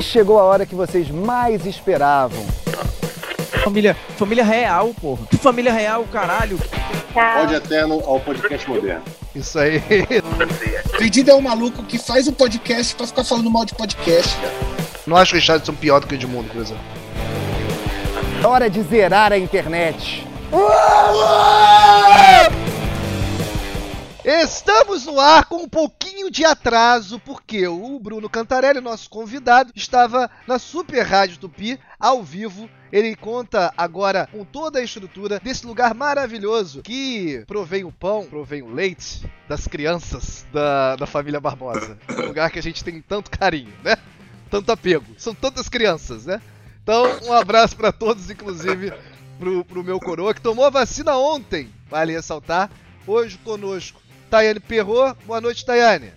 Chegou a hora que vocês mais esperavam. Família, família real, porra. Que família real, caralho. Ode eterno ao podcast moderno. Isso aí. Pedido é um maluco que faz o podcast pra ficar falando mal de podcast, cara. Não acho que os chats são pior do que o Edmundo, por exemplo. Hora de zerar a internet. Estamos no ar com um pouquinho de atraso, porque o Bruno Cantarelli, nosso convidado, estava na Super Rádio Tupi, ao vivo. Ele conta agora com toda a estrutura desse lugar maravilhoso que provém o pão, provém o leite das crianças da, da família Barbosa. Um lugar que a gente tem tanto carinho, né? Tanto apego. São tantas crianças, né? Então, um abraço para todos, inclusive pro, pro meu coroa, que tomou a vacina ontem, vale ressaltar. Hoje conosco, Tayane Perrot. Boa noite, Tayane.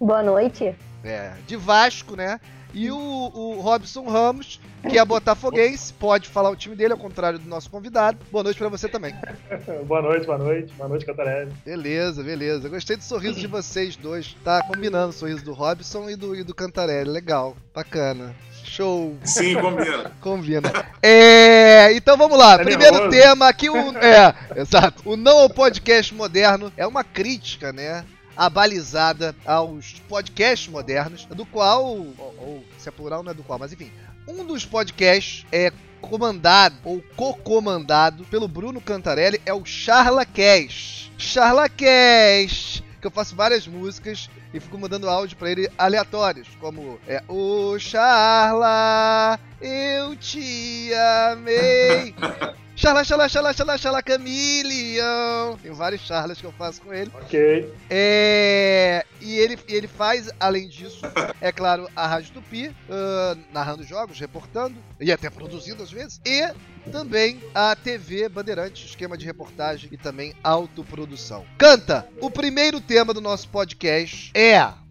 Boa noite. É, de Vasco, né? E o, o Robson Ramos, que é botafoguense, pode falar o time dele, ao contrário do nosso convidado. Boa noite para você também. boa noite, boa noite. Boa noite, Cantarelli. Beleza, beleza. Gostei do sorriso de vocês dois. Tá combinando o sorriso do Robson e do, e do Cantarelli. Legal, bacana. Show. Sim, combina. Combina. É, então vamos lá. É Primeiro nervoso. tema aqui, o, é, exato. O não ao podcast moderno é uma crítica, né? abalizada aos podcasts modernos, do qual, ou, ou, se é plural não é do qual, mas enfim, um dos podcasts é comandado ou co-comandado pelo Bruno Cantarelli é o Charla Cash. Charla Cash, que eu faço várias músicas e fico mandando áudio para ele aleatórios, como é o Charla, eu te amei. Charla, charla, charla, charla, charla, Camilion. Tem vários charlas que eu faço com ele. Ok. É... E ele, ele faz, além disso, é claro, a Rádio Tupi, uh, narrando jogos, reportando, e até produzindo às vezes, e também a TV Bandeirantes, esquema de reportagem e também autoprodução. Canta! O primeiro tema do nosso podcast é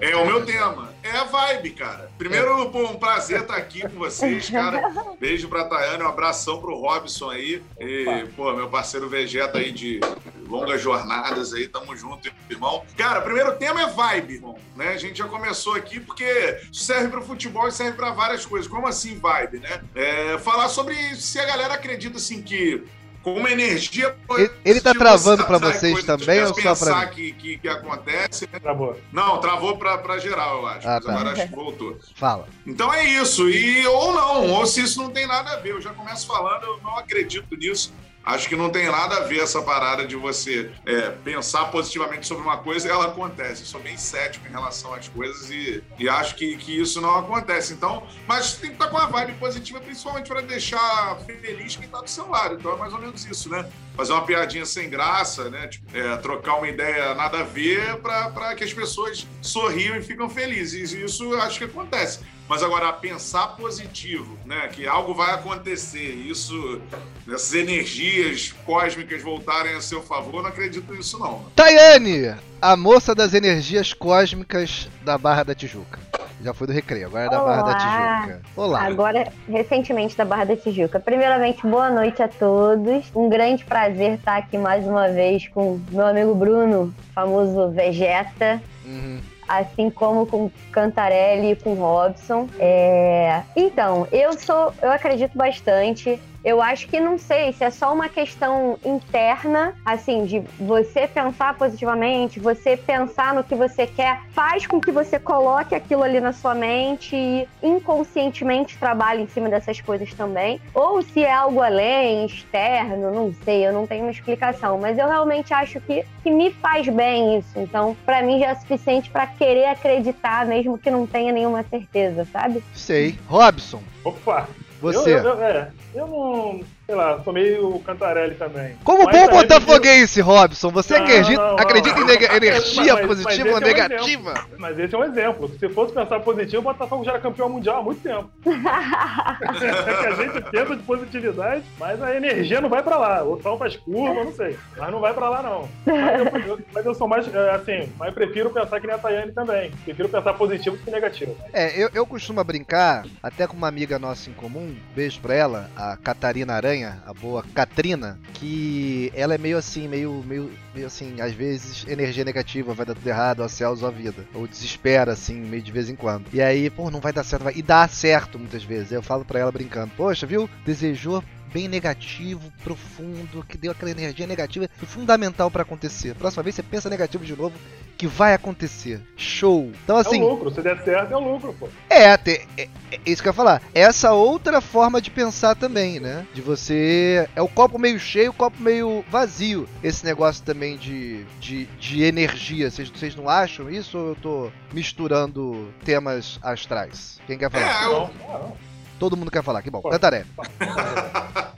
é o meu tema. É a vibe, cara. Primeiro, pô, um prazer estar aqui com vocês, cara. Beijo pra Tayane, um abração pro Robson aí. E, pô, meu parceiro Vegeta aí de longas jornadas aí. Tamo junto, irmão. Cara, primeiro tema é vibe, irmão. Né? A gente já começou aqui porque serve pro futebol e serve pra várias coisas. Como assim vibe, né? É, falar sobre se a galera acredita, assim, que com uma energia Ele, ele tá travando para vocês também ou só para? Que, que, que acontece. Né? Travou. Não, travou para geral, eu acho. Ah, tá. agora acho que voltou. Fala. Então é isso. E ou não, ou se isso não tem nada a ver. Eu já começo falando, eu não acredito nisso. Acho que não tem nada a ver essa parada de você é, pensar positivamente sobre uma coisa ela acontece. Eu sou bem cético em relação às coisas e, e acho que, que isso não acontece. Então, mas tem que estar com a vibe positiva, principalmente para deixar feliz quem está do seu lado. Então é mais ou menos isso, né? Fazer uma piadinha sem graça, né? Tipo, é, trocar uma ideia nada a ver para que as pessoas sorriam e ficam felizes. E isso acho que acontece. Mas agora, pensar positivo, né? Que algo vai acontecer, isso, essas energias cósmicas voltarem a seu favor, não acredito nisso, não. Tayane, a moça das energias cósmicas da Barra da Tijuca. Já foi do Recreio, agora é da Olá. Barra da Tijuca. Olá. Agora, recentemente da Barra da Tijuca. Primeiramente, boa noite a todos. Um grande prazer estar aqui mais uma vez com meu amigo Bruno, famoso Vegeta. Uhum assim como com Cantarelli e com Robson. É... Então, eu sou, eu acredito bastante eu acho que não sei se é só uma questão interna, assim, de você pensar positivamente, você pensar no que você quer, faz com que você coloque aquilo ali na sua mente e inconscientemente trabalhe em cima dessas coisas também. Ou se é algo além, externo, não sei, eu não tenho uma explicação, mas eu realmente acho que, que me faz bem isso. Então, para mim já é suficiente para querer acreditar, mesmo que não tenha nenhuma certeza, sabe? Sei. Robson. Opa! Você. Eu, eu, é, eu não sei lá, sou meio Cantarelli também. Como mas bom botafoguense, eu... Robson, você não, acredita, não, não, acredita em energia mas, positiva ou negativa? É um mas esse é um exemplo. Se fosse pensar positivo, o Botafogo já era campeão mundial há muito tempo. é que a gente pensa de positividade, mas a energia não vai pra lá. O som faz curva, não sei. Mas não vai pra lá, não. Mas eu, mas eu sou mais, é, assim, mas prefiro pensar que nem a Tayane também. Prefiro pensar positivo do que negativo. É, eu, eu costumo brincar, até com uma amiga nossa em comum, beijo pra ela, a Catarina Aranha, a boa Katrina, que ela é meio assim, meio, meio meio assim, às vezes, energia negativa, vai dar tudo errado, ó céus, ó vida. Ou desespera, assim, meio de vez em quando. E aí, pô, não vai dar certo. Vai... E dá certo muitas vezes. Eu falo pra ela brincando, poxa, viu? Desejou bem negativo, profundo, que deu aquela energia negativa, fundamental para acontecer. Próxima vez você pensa negativo de novo, que vai acontecer. Show. Então assim, É o lucro, se der certo é o lucro, pô. é, te- é, é isso que eu ia falar. Essa outra forma de pensar também, né? De você. É o copo meio cheio, o copo meio vazio. Esse negócio também de, de, de energia. Vocês, vocês não acham isso ou eu tô misturando temas astrais? Quem quer falar? É, eu, Não, não. Todo mundo quer falar, que bom. Pode. Cantaré.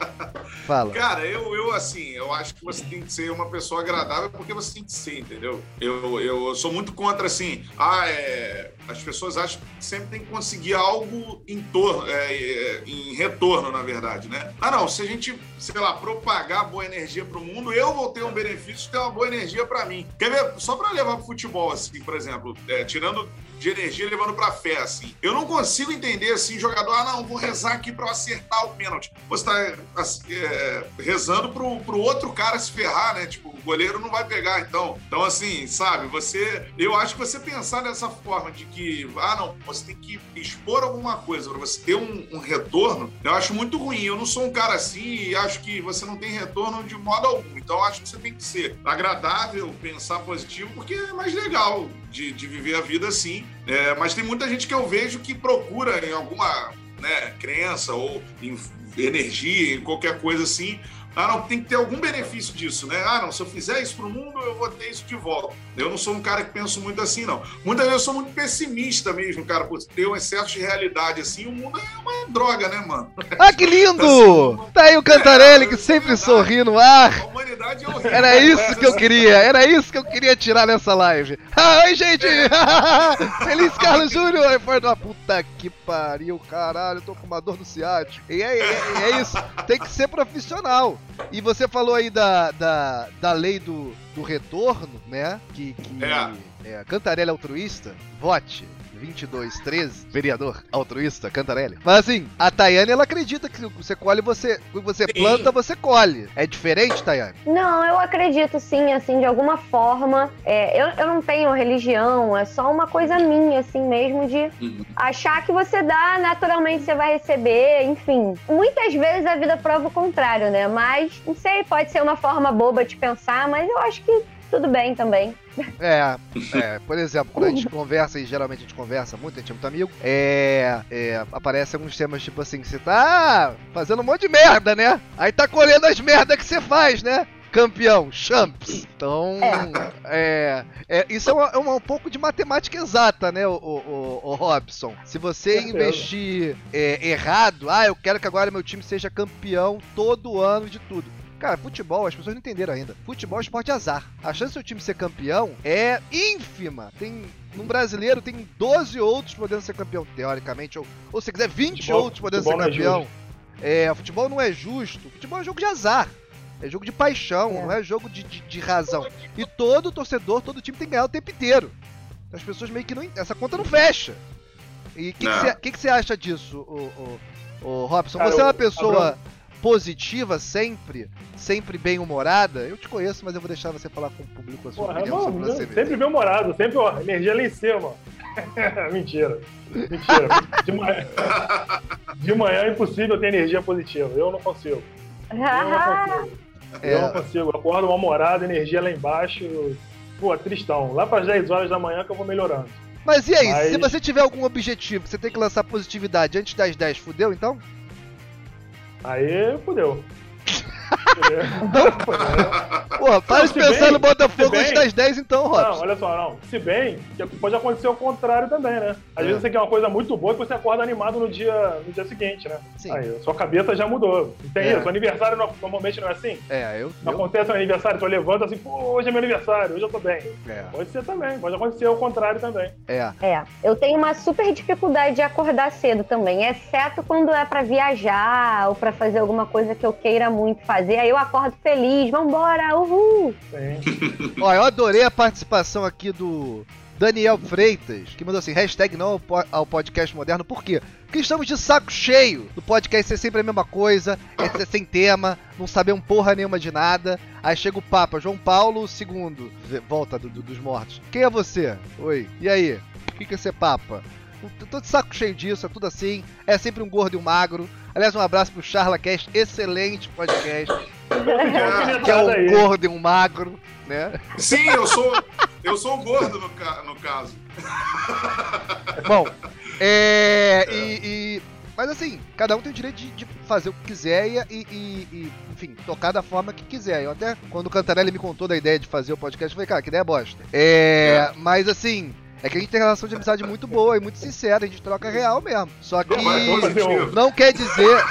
Fala. Cara, eu, eu assim, eu acho que você tem que ser uma pessoa agradável porque você tem que ser, entendeu? Eu, eu sou muito contra, assim, ah, é, as pessoas acham que sempre tem que conseguir algo em torno, é, é, em retorno, na verdade, né? Ah, não, se a gente, sei lá, propagar boa energia pro mundo, eu vou ter um benefício de ter uma boa energia pra mim. Quer ver? Só pra levar pro futebol, assim, por exemplo, é, tirando de energia levando pra fé, assim. Eu não consigo entender, assim, jogador, ah, não, vou rezar aqui eu acertar o pênalti. Você tá assim, é, rezando pro, pro outro cara se ferrar, né? Tipo, o goleiro não vai pegar, então. Então, assim, sabe, você... Eu acho que você pensar dessa forma de que, ah, não, você tem que expor alguma coisa pra você ter um, um retorno, eu acho muito ruim. Eu não sou um cara assim e acho que você não tem retorno de modo algum. Então, acho que você tem que ser agradável, pensar positivo, porque é mais legal de, de viver a vida assim. É, mas tem muita gente que eu vejo que procura em alguma né, crença ou em energia, em qualquer coisa assim. Ah, não, tem que ter algum benefício disso, né? Ah, não, se eu fizer isso pro mundo, eu vou ter isso de volta. Eu não sou um cara que penso muito assim, não. Muitas vezes eu sou muito pessimista mesmo, cara, por ter um excesso de realidade assim. O mundo é uma droga, né, mano? Ah, que lindo! Tá aí o Cantarelli que sempre sorri no ar. A humanidade é horrível. Era isso que eu queria, era isso que eu queria tirar nessa live. Ah, oi, gente! Feliz Carlos Júnior! Aí foi uma puta que pariu, caralho, eu tô com uma dor no ciático. E é, é- é isso, tem que ser profissional. E você falou aí da, da, da lei do, do retorno, né? Que, que É. é, Cantarelli altruísta, vote. 2213, vereador altruísta, Cantarelli. Mas assim, a Tayane ela acredita que você colhe, você, o que você Sim. planta, você colhe. É diferente, Tayane? Não, eu acredito sim, assim, de alguma forma. É, eu, eu não tenho religião, é só uma coisa minha, assim mesmo, de Uhum. achar que você dá, naturalmente você vai receber, enfim. Muitas vezes a vida prova o contrário, né? Mas, não sei, pode ser uma forma boba de pensar, mas eu acho que tudo bem também. É, é, por exemplo, quando a gente conversa, e geralmente a gente conversa muito, a gente é muito amigo, é, é, aparecem alguns temas tipo assim, que você tá fazendo um monte de merda, né? Aí tá colhendo as merdas que você faz, né? Campeão, champs. Então, é, é, isso é, uma- é uma- um pouco de matemática exata, né, o, o, o- Robson? Se você investir é, errado, ah, eu quero que agora meu time seja campeão todo ano de tudo. Cara, futebol, as pessoas não entenderam ainda. Futebol é esporte de azar. A chance do seu time ser campeão é ínfima. Tem. No brasileiro tem 12 outros podendo ser campeão, teoricamente. Ou, ou se quiser, 20 Futebol- outros podendo ser é campeão. É, futebol não é justo. Futebol é jogo de azar. É jogo de paixão, É. não é jogo de, de, de razão. E todo torcedor, todo time tem que ganhar o tempo inteiro. As pessoas meio que não. Essa conta não fecha. E o que você que que você acha disso, o, o, o Robson? Cara, Você é uma eu- pessoa positiva sempre, sempre bem humorada. Eu te conheço, mas eu vou deixar você falar com o público a sua Porra, opinião sobre mano, sempre bem humorado, sempre, ó, energia lá em cima. Mentira. Mentira. De manhã, de manhã é impossível ter energia positiva. Eu não consigo. Eu não consigo. É. Eu não consigo. Eu acordo mal-humorado, energia lá embaixo. Pô, tristão. Lá pras 10 horas da manhã que eu vou melhorando. Mas e aí, Mas- se você tiver algum objetivo, você tem que lançar positividade antes das 10, fudeu então? Aí, fudeu. Fudeu. Fudeu. Porra, para Não, de pensar no Botafogo antes das 10 então, Não, Robson. olha só, não. Se bem que pode acontecer o contrário também, né? Às É. vezes você quer uma coisa muito boa que você acorda animado no dia, no dia seguinte, né? Sim. Aí, sua cabeça já mudou. Não tem É. isso. O aniversário no- normalmente não é assim? É, eu. Não eu acontece um aniversário, tu levanta assim, pô, hoje é meu aniversário, hoje eu tô bem. é, Pode ser também, pode acontecer o contrário também. é. É, eu tenho uma super dificuldade de acordar cedo também, exceto quando é pra viajar ou pra fazer alguma coisa que eu queira muito fazer. Aí eu acordo feliz, vambora, uhul! Ó, eu adorei a participação aqui do, Daniel Freitas, que mandou assim, hashtag não ao po- ao podcast moderno, por quê? Porque estamos de saco cheio do podcast ser sempre a mesma coisa, é sem tema, não saber um porra nenhuma de nada. Aí chega o Papa, João Paulo II, volta do- do- dos mortos. Quem é você? Oi, e aí? O que que é ser Papa? Eu tô de saco cheio disso, é tudo assim, é sempre um gordo e um magro. Aliás, um abraço pro CharlaCast, excelente podcast, que é um aí. gordo e um magro, né? Sim, eu sou, eu sou o gordo no, ca- no caso. Bom, é. E, e- Mas assim, cada um tem o direito de, de fazer o que quiser e, e- e- e, enfim, tocar da forma que quiser. Eu até, quando o Cantarelli me contou da ideia de fazer o podcast, eu falei, cara, que ideia bosta. É. Mas assim. É que a gente tem relação de amizade muito boa e muito sincera, a gente troca real mesmo. Só que Vai não quer dizer.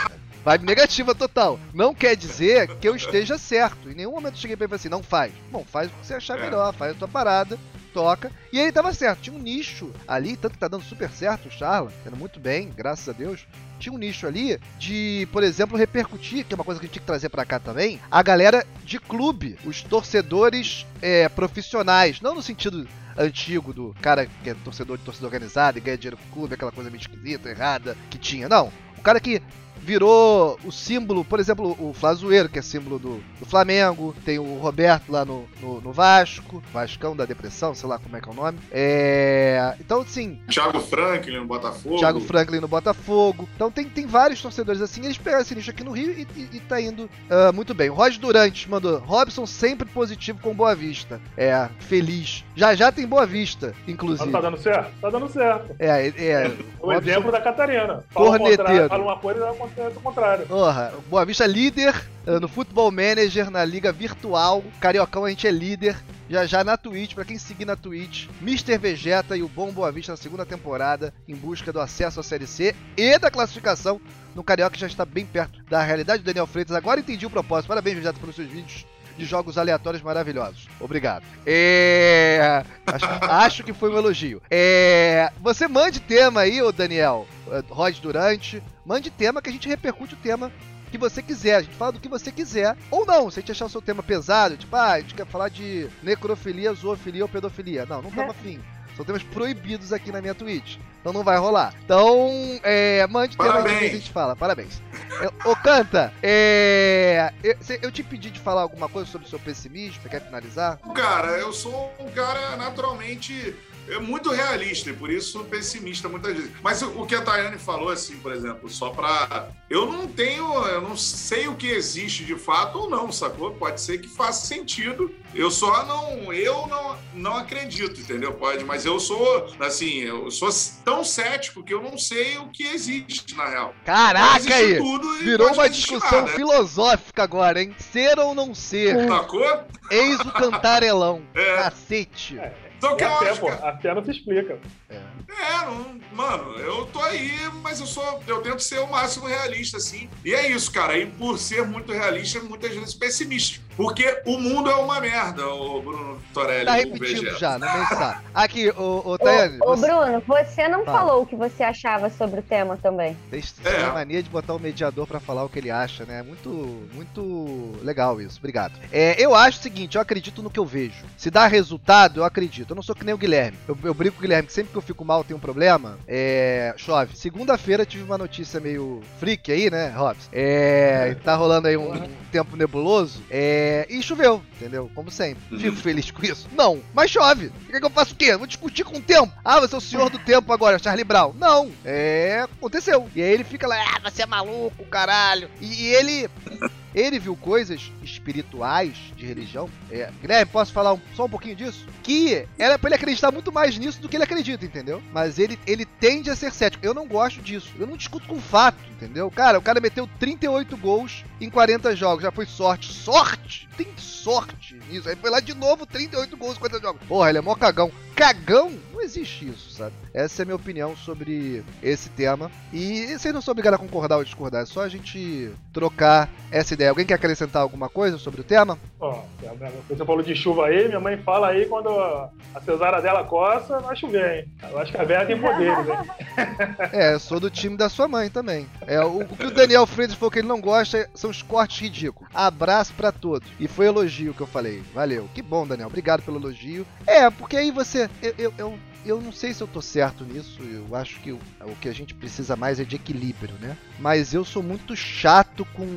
Vibe negativa total. Não quer dizer que eu esteja certo. Em nenhum momento eu cheguei pra ele e falei assim, não faz. Bom, faz o que você achar É. melhor, faz a tua parada, toca. E ele tava certo. Tinha um nicho ali, tanto que tá dando super certo o Charla, tendo muito bem, graças a Deus. Tinha um nicho ali de, por exemplo, repercutir, que é uma coisa que a gente tem que trazer pra cá também, a galera de clube, os torcedores é, profissionais. Não no sentido antigo do cara que é torcedor de torcida organizada e ganha dinheiro com o clube, aquela coisa meio esquisita, errada que tinha. Não. O cara que virou o símbolo, por exemplo, o Flazoeiro, que é símbolo do, do Flamengo, tem o Roberto lá no, no, no Vasco, Vascão da Depressão, sei lá como é que é o nome. É, então, assim, Thiago Franklin no Botafogo. Thiago Franklin no Botafogo. Então tem, tem vários torcedores assim, eles pegaram esse nicho aqui no Rio e, e, e tá indo ah, muito bem. O Roger Durante mandou, Robson sempre positivo com Boa Vista. É, feliz. Já já tem Boa Vista, Mas inclusive. tá dando certo? Tá dando certo. É, é. O Robson- exemplo da Catarina. Fala, Corneteiro. fala uma coisa e acontece o contrário. Porra, Boa Vista é líder ah, no Futebol Manager, na liga virtual. Cariocão a gente é líder. Já já na Twitch, pra quem seguir na Twitch, Mr. Vegeta e o Bom Boa Vista na segunda temporada, em busca do acesso à Série C e da classificação no Carioca, já está bem perto da realidade do Daniel Freitas. Agora entendi o propósito. Parabéns, Vegeta, pelos seus vídeos de jogos aleatórios maravilhosos. Obrigado. É... Acho, acho que foi um elogio. É... Você mande tema aí, ô Daniel, eh, Rod Durante. Mande tema que a gente repercute o tema que você quiser. A gente fala do que você quiser. Ou não, se a gente achar o seu tema pesado, tipo, ah, a gente quer falar de necrofilia, zoofilia ou pedofilia. Não, não tamo afim. São temas proibidos aqui na minha Twitch. Então não vai rolar. Então, é, mande tema aí que a gente fala. Parabéns. É, Ô, Canta, é, eu, eu te pedi de falar alguma coisa sobre o seu pessimismo. Você quer finalizar? Cara, eu sou um cara naturalmente é muito realista e por isso pessimista muitas vezes. Mas o que a Tayane falou, assim, por exemplo, só pra. Eu não tenho. Eu não sei o que existe de fato ou não, sacou? Pode ser que faça sentido. Eu só não. Eu não, não acredito, entendeu? Pode, mas eu sou, assim, eu sou tão cético que eu não sei o que existe, na real. Caraca aí! tudo e Virou uma discussão nada. filosófica agora, hein? Ser ou não ser? Sacou? Eis o cantarelão. É. Cacete. É eu a fé, acho, pô. cara. A fé não se explica. É, não, mano, eu tô aí, mas eu sou, eu tento ser o máximo realista, assim. E é isso, cara. E por ser muito realista, muitas vezes pessimista. Porque o mundo é uma merda, o Bruno Torelli. Tá o repetindo já, não. Aqui, ô, ô Ô, Tayane, ô, você Bruno, você não Fala. falou o que você achava sobre o tema também. vocês É. a mania de botar o mediador pra falar o que ele acha, né? Muito, muito legal isso. Obrigado. É, eu acho o seguinte, eu acredito no que eu vejo. Se dá resultado, eu acredito. Eu não sou que nem o Guilherme. Eu, eu brinco com o Guilherme que sempre que eu fico mal tem um problema. É. Chove. Segunda-feira tive uma notícia meio freak aí, né, Robson? É. Tá rolando aí um tempo nebuloso. É. E choveu, entendeu? Como sempre. Fico feliz com isso? Não. Mas chove. O que, é que eu faço o quê? Vou discutir com o tempo. Ah, você é o senhor do tempo agora, Charlie Brown. Não. É. Aconteceu. E aí ele fica lá, ah, você é maluco, caralho. E, e ele. Ele viu coisas espirituais de religião. É, Guilherme, posso falar um- só um pouquinho disso? Que era pra ele acreditar muito mais nisso do que ele acredita, entendeu? Mas ele, ele tende a ser cético. Eu não gosto disso. Eu não discuto com fato, entendeu? Cara, o cara meteu 38 gols em 40 jogos. Já foi sorte. Sorte? Tem sorte nisso. Aí foi lá de novo 38 gols em 40 jogos. Porra, ele é mó cagão. Cagão? Não existe isso, sabe? Essa é a minha opinião sobre esse tema. E vocês não são obrigados a concordar ou discordar. É só a gente trocar essa ideia. Alguém quer acrescentar alguma coisa sobre o tema? Ó, você falou de chuva aí, minha mãe fala aí quando a cesárea dela coça, vai chover, hein? Eu acho que a Vera tem poderes, hein? É, eu sou do time da sua mãe também. É, o, o que o Daniel Freitas falou que ele não gosta são os cortes ridículos. Abraço pra todos. E foi elogio que eu falei. Valeu. Que bom, Daniel. Obrigado pelo elogio. É, porque aí você. Eu, eu, eu, eu não sei se eu tô certo nisso. Eu acho que o, o que a gente precisa mais é de equilíbrio, né? Mas eu sou muito chato com,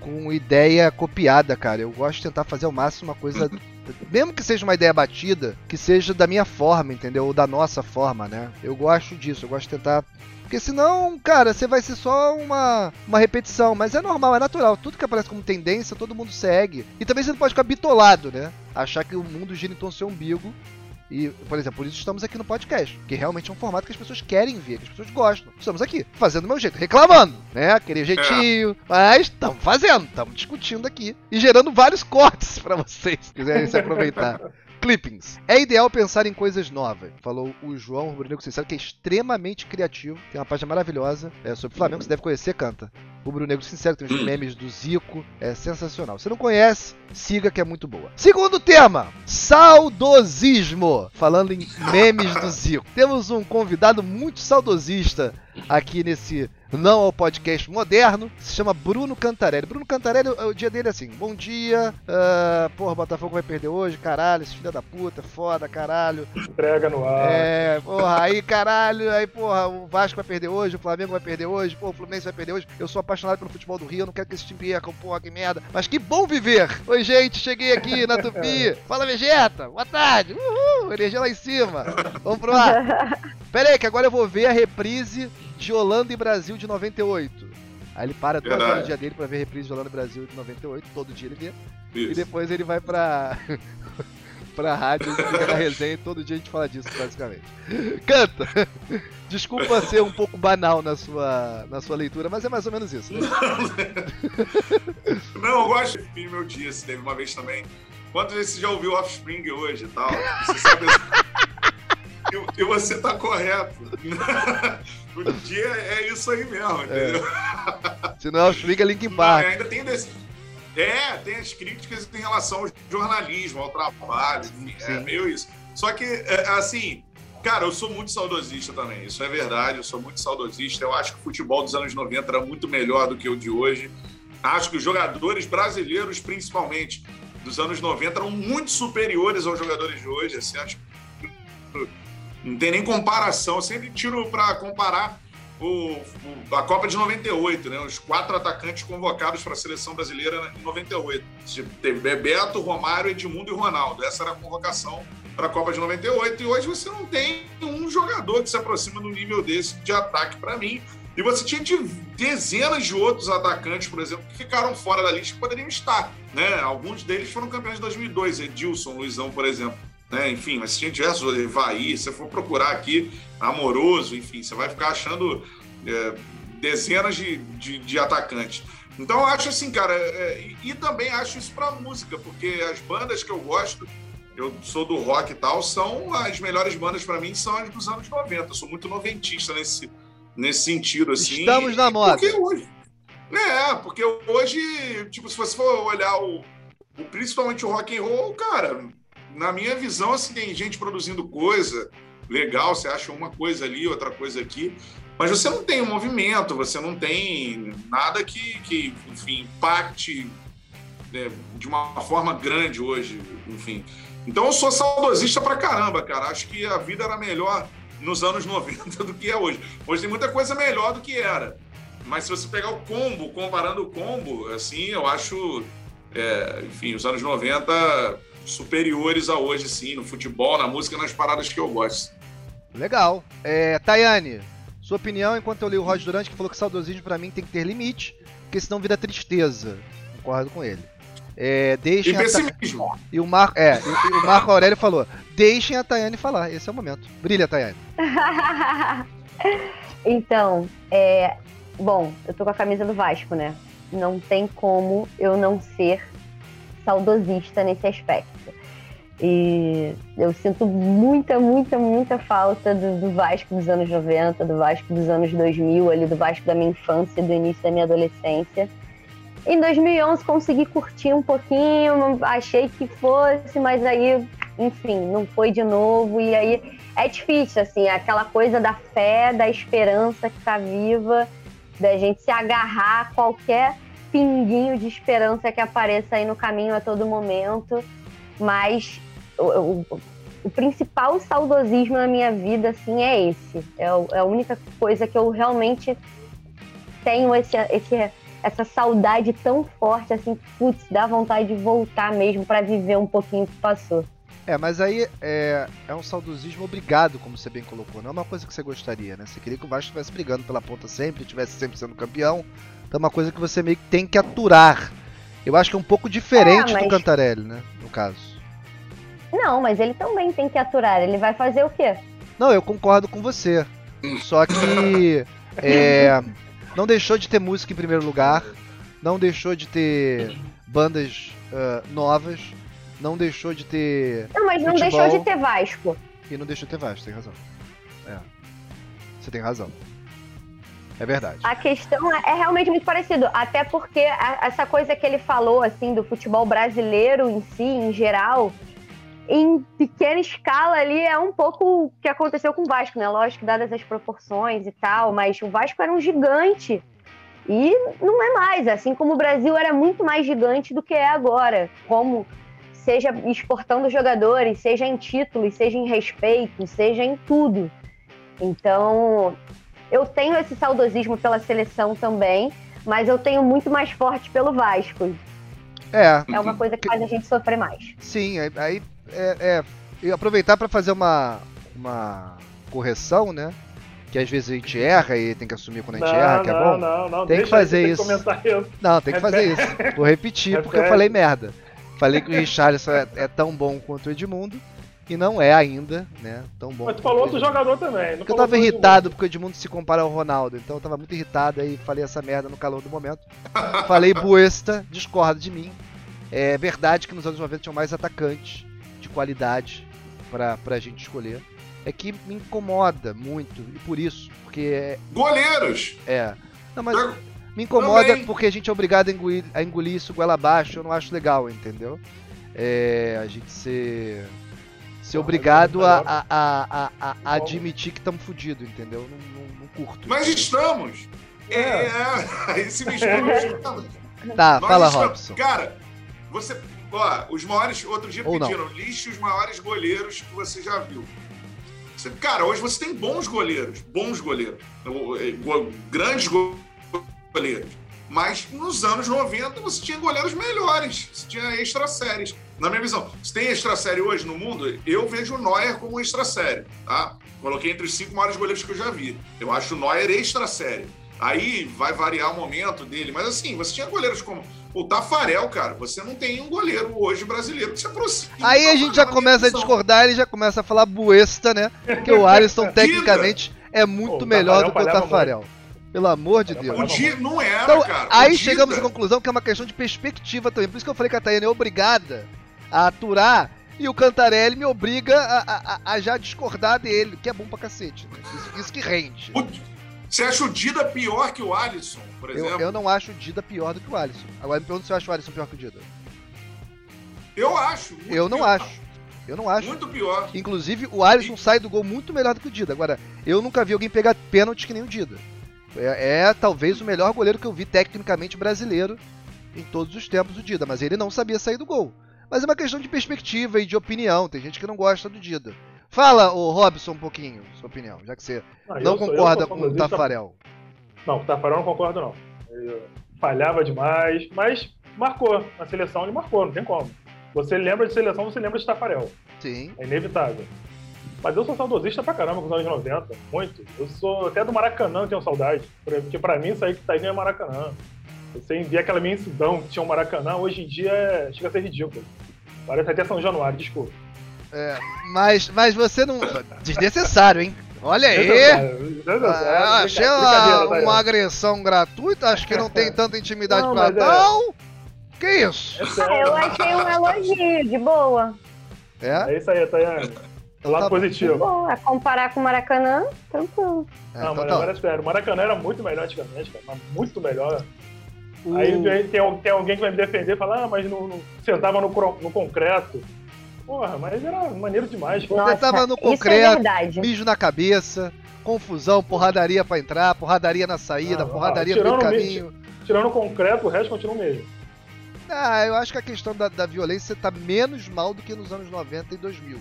com ideia copiada, cara. Eu gosto de tentar fazer ao máximo uma coisa mesmo que seja uma ideia batida, que seja da minha forma, entendeu? Ou da nossa forma, né? Eu gosto disso, eu gosto de tentar. Porque senão, cara, você vai ser só uma, uma repetição. Mas é normal, é natural. Tudo que aparece como tendência, todo mundo segue. E também você não pode ficar bitolado, né? Achar que o mundo gira em torno do seu umbigo e, por exemplo, por isso estamos aqui no podcast, que realmente é um formato que as pessoas querem ver, que as pessoas gostam. Estamos aqui, fazendo do meu jeito, reclamando, né? Aquele jeitinho, é. mas estamos fazendo, estamos discutindo aqui e gerando vários cortes para vocês, se quiserem se aproveitar. Clippings. É ideal pensar em coisas novas, falou o João Rubro Negro Sincero, que é extremamente criativo. Tem uma página maravilhosa é, sobre Flamengo, você deve conhecer, canta. Rubro Negro Sincero, tem os memes do Zico, é sensacional. Se não conhece, siga que é muito boa. Segundo tema, saudosismo. Falando em memes do Zico. Temos um convidado muito saudosista aqui nesse não ao podcast moderno, se chama Bruno Cantarelli. Bruno Cantarelli, o dia dele é assim: bom dia, uh, porra, Botafogo vai perder hoje, caralho, esse filho da puta, foda, caralho. Entrega no ar. É, porra, aí caralho, aí porra, o Vasco vai perder hoje, o Flamengo vai perder hoje, porra, o Fluminense vai perder hoje. Eu sou apaixonado pelo futebol do Rio, eu não quero que esse time perca, porra, que merda. Mas que bom viver! Oi, gente, cheguei aqui na Tupi. Fala, Vegeta, boa tarde, uhul, energia lá em cima. Vamos pro ar. Pera aí, que agora eu vou ver a reprise de Holanda e Brasil de 98. Aí ele para duas horas no dia dele pra ver reprise de Holanda e Brasil de 98, todo dia ele vê. Isso. E depois ele vai pra. pra rádio, fica na resenha e todo dia a gente fala disso, basicamente. Canta! Desculpa ser um pouco banal na sua, na sua leitura, mas é mais ou menos isso. Né? Não, eu gosto de meu dia, se teve uma vez também. Quantas vezes você já ouviu Offspring hoje e tal? Você sabe. E, e você tá correto. o dia é isso aí mesmo, entendeu? É. Se não é é Linkin Park. Não, ainda tem desse. É, tem as críticas em relação ao jornalismo, ao trabalho, enfim, é meio isso. Só que, é, assim, cara, eu sou muito saudosista também, isso é verdade, eu sou muito saudosista. Eu acho que o futebol dos anos 90 era muito melhor do que o de hoje. Acho que os jogadores brasileiros, principalmente, dos anos 90 eram muito superiores aos jogadores de hoje. Assim, acho que não tem nem comparação. Eu sempre tiro para comparar o, o, a Copa de 98, né? Os quatro atacantes convocados para a seleção brasileira em 98. Teve Bebeto, Romário, Edmundo e Ronaldo. Essa era a convocação para a Copa de 98. E hoje você não tem um jogador que se aproxima do nível desse de ataque para mim. E você tinha de dezenas de outros atacantes, por exemplo, que ficaram fora da lista que poderiam estar. Né? Alguns deles foram campeões de 2002, Edilson, Luizão, por exemplo. Né? Enfim, mas se tinha diversos, Evaí, se você for procurar aqui, Amoroso, enfim, você vai ficar achando é, dezenas de, de, de, atacantes. Então eu acho assim, cara, é, e também acho isso para música, porque as bandas que eu gosto, eu sou do rock e tal, são as melhores bandas para mim, são as dos anos 90. Eu sou muito noventista nesse nesse sentido, assim. Estamos na moda. Porque hoje. É, porque hoje, tipo, se você for olhar o, o, principalmente o rock and roll, cara, na minha visão, assim, tem gente produzindo coisa legal, você acha uma coisa ali, outra coisa aqui, mas você não tem movimento, você não tem nada que, que enfim, impacte né, de uma forma grande hoje, enfim. Então eu sou saudosista pra caramba, cara. Acho que a vida era melhor nos anos 90 do que é hoje. Hoje tem muita coisa melhor do que era. Mas se você pegar o combo, comparando o combo, assim, eu acho, é, enfim, os anos 90 superiores a hoje, sim, no futebol, na música, nas paradas que eu gosto. Legal. É, Tayane, sua opinião enquanto eu li o Rod Durante, que falou que saudosismo para mim tem que ter limite, porque senão vira tristeza. Concordo com ele. É, deixem e pessimismo. Ta... E o, Mar... é, e o Marco Aurélio falou: deixem a Tayane falar, esse é o momento. Brilha, Tayane. então, é... bom, eu tô com a camisa do Vasco, né? Não tem como eu não ser saudosista nesse aspecto. E eu sinto muita, muita, muita falta do, do, Vasco dos anos 90, do Vasco dos anos 2000, ali do Vasco da minha infância, do início da minha adolescência. Em 2011 consegui curtir um pouquinho, achei que fosse, mas aí, enfim, não foi de novo. E aí é difícil, assim, aquela coisa da fé, da esperança que tá viva. da gente se agarrar a qualquer pinguinho de esperança que apareça aí no caminho a todo momento. Mas o, o, o principal saudosismo na minha vida, assim, é esse. É, é, a única coisa que eu realmente tenho esse, esse, essa saudade tão forte, assim, putz, dá vontade de voltar mesmo para viver um pouquinho o que passou. É, mas aí é, é um saudosismo obrigado, como você bem colocou. Não é uma coisa que você gostaria, né? Você queria que o Vasco estivesse brigando pela ponta sempre, estivesse sempre sendo campeão. Então é uma coisa que você meio que tem que aturar. Eu acho que é um pouco diferente é, mas... do Cantarelli, né? No caso. Não, mas ele também tem que aturar. Ele vai fazer o quê? Não, eu concordo com você. Só que é, não deixou de ter música em primeiro lugar, não deixou de ter bandas uh, novas, não deixou de ter. Não, mas não futebol, deixou de ter Vasco. E não deixou de ter Vasco, tem razão. É. Você tem razão. É verdade. A questão é, é realmente muito parecido, até porque a, essa coisa que ele falou, assim, do futebol brasileiro em si, em geral, em pequena escala ali é um pouco o que aconteceu com o Vasco, né? Lógico, dadas as proporções e tal, mas o Vasco era um gigante e não é mais, assim como o Brasil era muito mais gigante do que é agora, como seja exportando jogadores, seja em títulos, seja em respeito, seja em tudo. Então, eu tenho esse saudosismo pela seleção também, mas eu tenho muito mais forte pelo Vasco. É. É uma coisa que faz a gente sofrer mais. Sim, aí é, é aproveitar para fazer uma, uma correção, né? que às vezes a gente erra e tem que assumir quando a gente não, erra, que é bom. Não, não, tem que fazer isso. Não, tem que fazer isso. Vou repetir é porque eu falei merda. Falei que o Richarlison é, é, tão bom quanto o Edmundo. E não é ainda, né? Tão bom. Mas tu falou outro jogador também. Porque eu tava irritado porque o Edmundo se compara ao Ronaldo. Então eu tava muito irritado aí falei essa merda no calor do momento. falei Buesta, discorda de mim. É verdade que nos anos 90 tinham mais atacantes de qualidade pra, pra gente escolher. É que me incomoda muito. E por isso. Porque. É... Goleiros! É. Não, mas. Me incomoda Também. porque a gente é obrigado a engolir, a engolir isso goela abaixo, eu não acho legal, entendeu? É, a gente ser, ser obrigado a, a, a, a, a admitir que estamos fodidos, entendeu? Não, não, não, curto. Mas entendeu? estamos! É, é esse me Tá, Nós fala, estamos. Robson. Cara, você. Ó, os maiores. Outro dia Ou pediram, não. lixe os maiores goleiros que você já viu. Cara, hoje você tem bons goleiros, bons goleiros. Grandes goleiros goleiros. Mas nos anos 90 você tinha goleiros melhores, você tinha extra séries. Na minha visão, se tem extra série hoje no mundo, eu vejo o Neuer como extra série, tá? Coloquei entre os cinco maiores goleiros que eu já vi. Eu acho o Neuer extra série. Aí vai variar o momento dele, mas assim, você tinha goleiros como o Tafarel, cara. Você não tem um goleiro hoje brasileiro que se aproxime. Aí a gente já começa a discordar, ele já começa a falar buesta, né? Que o Alisson tecnicamente é muito melhor do que o Tafarel. Muito. Pelo amor de Deus. O dia não era, então, cara. Aí chegamos à conclusão que é uma questão de perspectiva também. Por isso que eu falei que a Tayane é obrigada a aturar e o Cantarelli me obriga a, a, a, já discordar dele, que é bom pra cacete. Né? Isso, isso, que rende. O, você acha o Dida pior que o Alisson, por exemplo? Eu, eu, não acho o Dida pior do que o Alisson. Agora me pergunta se eu acho o Alisson pior que o Dida. Eu acho. Eu não pior. acho. Eu não acho. Muito pior. Inclusive, o Alisson e... sai do gol muito melhor do que o Dida. Agora, eu nunca vi alguém pegar pênalti que nem o Dida. É, é, talvez o melhor goleiro que eu vi tecnicamente brasileiro em todos os tempos, o Dida, mas ele não sabia sair do gol. Mas é uma questão de perspectiva e de opinião, tem gente que não gosta do Dida. Fala, o Robson, um pouquinho, sua opinião, já que você ah, não concorda com o Tafarel. Não, com o Tafarel não concordo, não. Ele falhava demais, mas marcou. Na seleção ele marcou, não tem como. Você lembra de seleção, você lembra de Tafarel. Sim. É inevitável. Mas eu sou saudosista pra caramba com os anos 90, muito. Eu sou até do Maracanã, eu tenho saudade. Porque pra mim isso aí que tá aí é Maracanã. Você envia aquela imensidão que tinha o um Maracanã, hoje em dia é... chega a ser ridículo. Parece até São Januário, desculpa. É, mas, mas você não. Desnecessário, hein? Olha aí! Ah, achei uma, uma, agressão gratuita, acho que não tem tanta intimidade não, pra tal. É... Que isso? É eu achei um elogio, de boa. É? É isso aí, Tayane. É lado tá positivo. Bom, é comparar com o Maracanã, tranquilo. É, não, então, mas agora é sério. O Maracanã era muito melhor antigamente, cara. Mas muito melhor. Uh. Aí tem, tem, alguém que vai me defender e falar, ah, mas não, não sentava no, no concreto. Porra, mas era maneiro demais. Nossa, Você tava no concreto, é mijo na cabeça, confusão, porradaria pra entrar, porradaria na saída, Ah, porradaria ah, no caminho. Tirando o concreto, o resto continua o mesmo. Ah, eu acho que a questão da, da violência tá menos mal do que nos anos 90 e 2000.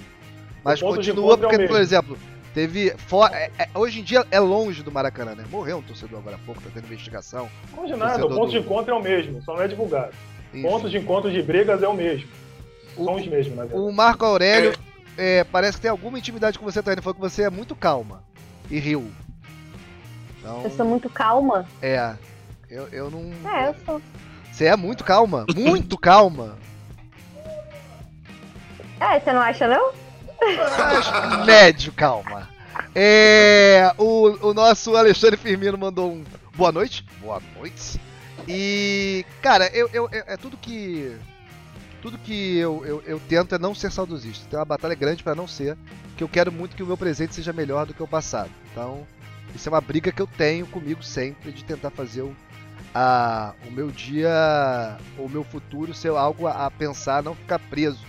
Mas ponto continua, é o porque, por mesmo. exemplo, teve. fo- é- é- hoje em dia é longe do Maracanã, né? Morreu um torcedor agora há pouco, tá tendo investigação. Não de nada, o ponto do- de encontro é o mesmo, só não é divulgado. Enfim. Pontos de encontro de brigas é o mesmo. Os mesmos, na verdade. O Marco Aurélio é, parece que tem alguma intimidade com você, Tânia. Falou que você é muito calma. E riu. Então, Eu sou muito calma. é. Eu, eu não. É, eu sou. Você é muito calma. Muito calma. É, você não acha, não? Acho médio, calma. É, o, o nosso Alexandre Firmino mandou um boa noite. Boa noite. E, cara, eu, eu- é, é tudo que. Tudo que eu, eu, eu tento é não ser saudosista. Tem uma batalha grande pra não ser. Que eu quero muito que o meu presente seja melhor do que o passado. Então, isso é uma briga que eu tenho comigo sempre de tentar fazer o, a, o meu dia, o meu futuro ser algo a, a pensar, não ficar preso.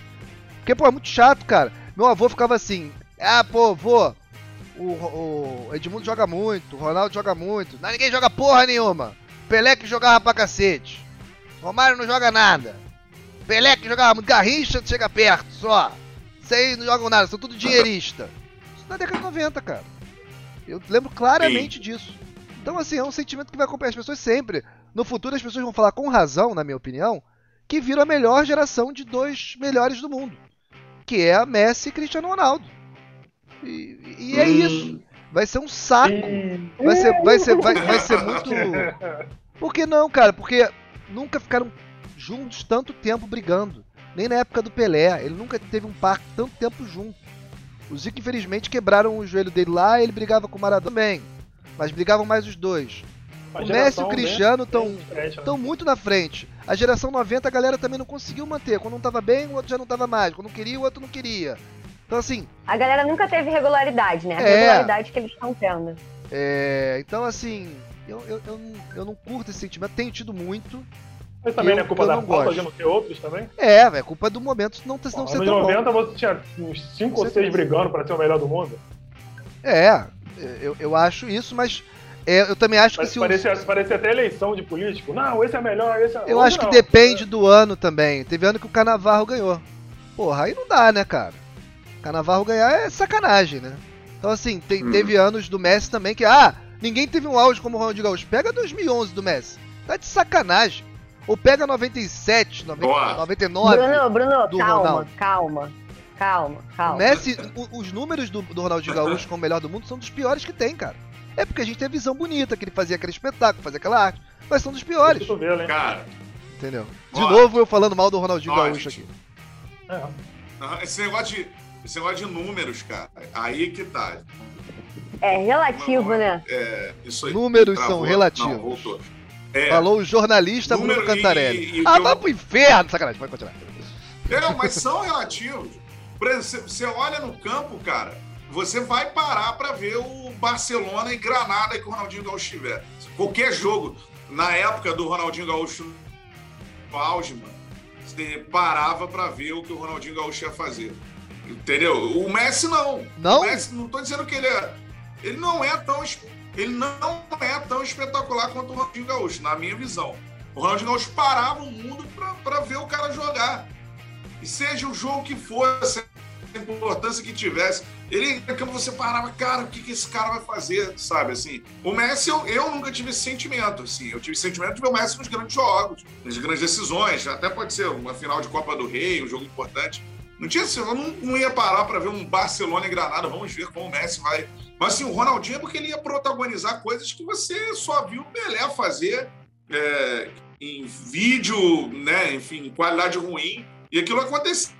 Porque, pô, é muito chato, cara. Meu avô ficava assim: ah, pô, vô, o, o Edmundo joga muito, o Ronaldo joga muito, não, ninguém joga porra nenhuma. Pelé que jogava pra cacete. Romário não joga nada. Pelé que jogava muito, Garrincha chega perto só. Aí não jogam nada, são tudo dinheirista. Isso na década de 90, cara. Eu lembro claramente disso. Então, assim, é um sentimento que vai acompanhar as pessoas sempre. No futuro, as pessoas vão falar com razão, na minha opinião, que viram a melhor geração de dois melhores do mundo. Que é a Messi e Cristiano Ronaldo. E, e é isso. Vai ser um saco. Vai ser, vai ser, vai, vai ser muito. Por que não, cara? Porque nunca ficaram juntos tanto tempo brigando. Nem na época do Pelé. Ele nunca teve um par tanto tempo junto. O Zico, infelizmente, quebraram o joelho dele lá ele brigava com o Maradona também. Mas brigavam mais os dois. a O Messi e o bem- Cristiano estão né? estão muito na frente. A geração 90 a galera também não conseguiu manter. Quando um tava bem, o outro já não tava mais. Quando um queria, o outro não queria. Então assim, A galera nunca teve regularidade, né? A É. regularidade que eles estão tendo. é... então assim, eu, eu, eu, não, eu não curto esse sentimento. Tenho tido muito. Mas também eu- não é culpa da falta gosto. de não ter outros também? É, é culpa do momento não, ter- não Nos ser anos tão bom. 90 você tinha uns 5 Com ou 6 certeza. brigando pra ser o melhor do mundo. É, eu, eu acho isso, mas é, eu também acho que se o, parecia, parecia até eleição de político. Não, esse é melhor, esse é Eu acho que não. depende do ano também. Teve ano que o Canavarro ganhou. Porra, aí não dá, né, cara? Canavarro ganhar é sacanagem, né? Então, assim, tem- Hum. teve anos do Messi também que, ah, ninguém teve um auge como o Ronaldinho Gaúcho. Pega 2011 do Messi. Tá de sacanagem. Ou pega 97, 90, Boa. 99. Bruno, Bruno, do calma, Ronaldo. calma, calma, O calma. Messi, o- os números do, do Ronaldinho Gaúcho como o melhor do mundo são dos piores que tem, cara. É porque a gente tem a visão bonita, que ele fazia aquele espetáculo, fazia aquela arte, mas são dos piores, hein? Cara, entendeu? De Ó. novo eu falando mal do Ronaldinho Ó, Gaúcho gente. aqui. É. esse negócio de, esse negócio de números, cara, aí que tá. É relativo, né? É, isso aí. Números Travou. são relativos. Não, voltou. É, Falou o jornalista Bruno Número e- Cantarelli. e- e ah, eu- vai pro inferno! Sacanagem, pode continuar. É, mas são relativos. Por exemplo, você- olha no campo, cara, você vai parar pra ver o Barcelona e Granada que o Ronaldinho Gaúcho tiver. Qualquer jogo, na época do Ronaldinho Gaúcho no auge, mano, você parava pra ver o que o Ronaldinho Gaúcho ia fazer. Entendeu? O Messi não. Não? O Messi, não tô dizendo que ele é. Ele não é tão. Ele não é tão espetacular quanto o Ronaldinho Gaúcho, na minha visão. O Ronaldinho Gaúcho parava o mundo pra ver o cara jogar. E seja o jogo que fosse, a importância que tivesse, ele, quando você parava, cara, o que, que esse cara vai fazer, sabe, assim. O Messi, eu, eu nunca tive esse sentimento, assim. Eu tive sentimento de ver o Messi nos grandes jogos, nas grandes decisões, até pode ser uma final de Copa do Rei, um jogo importante. Não tinha assim, eu não, não ia parar para ver um Barcelona e Granada, vamos ver como o Messi vai. Mas assim, o Ronaldinho é porque ele ia protagonizar coisas que você só viu o Pelé fazer é, em vídeo, né? Enfim, em qualidade ruim. E aquilo aconteceu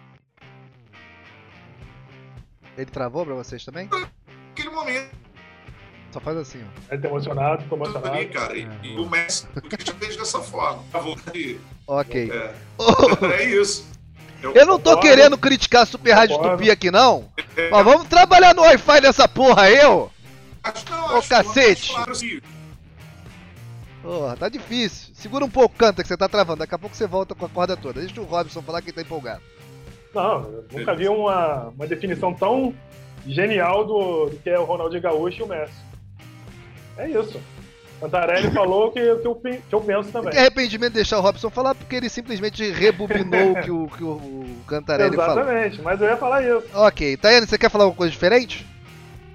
Ele travou pra vocês também? naquele momento Só faz assim, ó. Ele tá emocionado, ficou emocionado. ali, cara. E, É. e o Messi, o que já fez dessa forma. Ok. é, é isso. Eu não tô Concordo. querendo criticar a Super Rádio. Tupi aqui, não. Mas vamos trabalhar no Wi-Fi dessa porra aí, ô. Acho, não, Ô, acho- cacete! Porra, tá difícil. Segura um pouco, canta, que você tá travando. Daqui a pouco você volta com a corda toda. Deixa o Robson falar que ele tá empolgado. Não, eu nunca vi uma, uma definição tão genial do, do que é o Ronaldinho Gaúcho e o Messi. É isso. Cantarelli falou que, que, eu, que eu penso também. Que arrependimento de deixar o Robson falar porque ele simplesmente rebubinou o que o, que o Cantarelli falou. Exatamente, mas eu ia falar isso. Ok, Tayane, você quer falar alguma coisa diferente?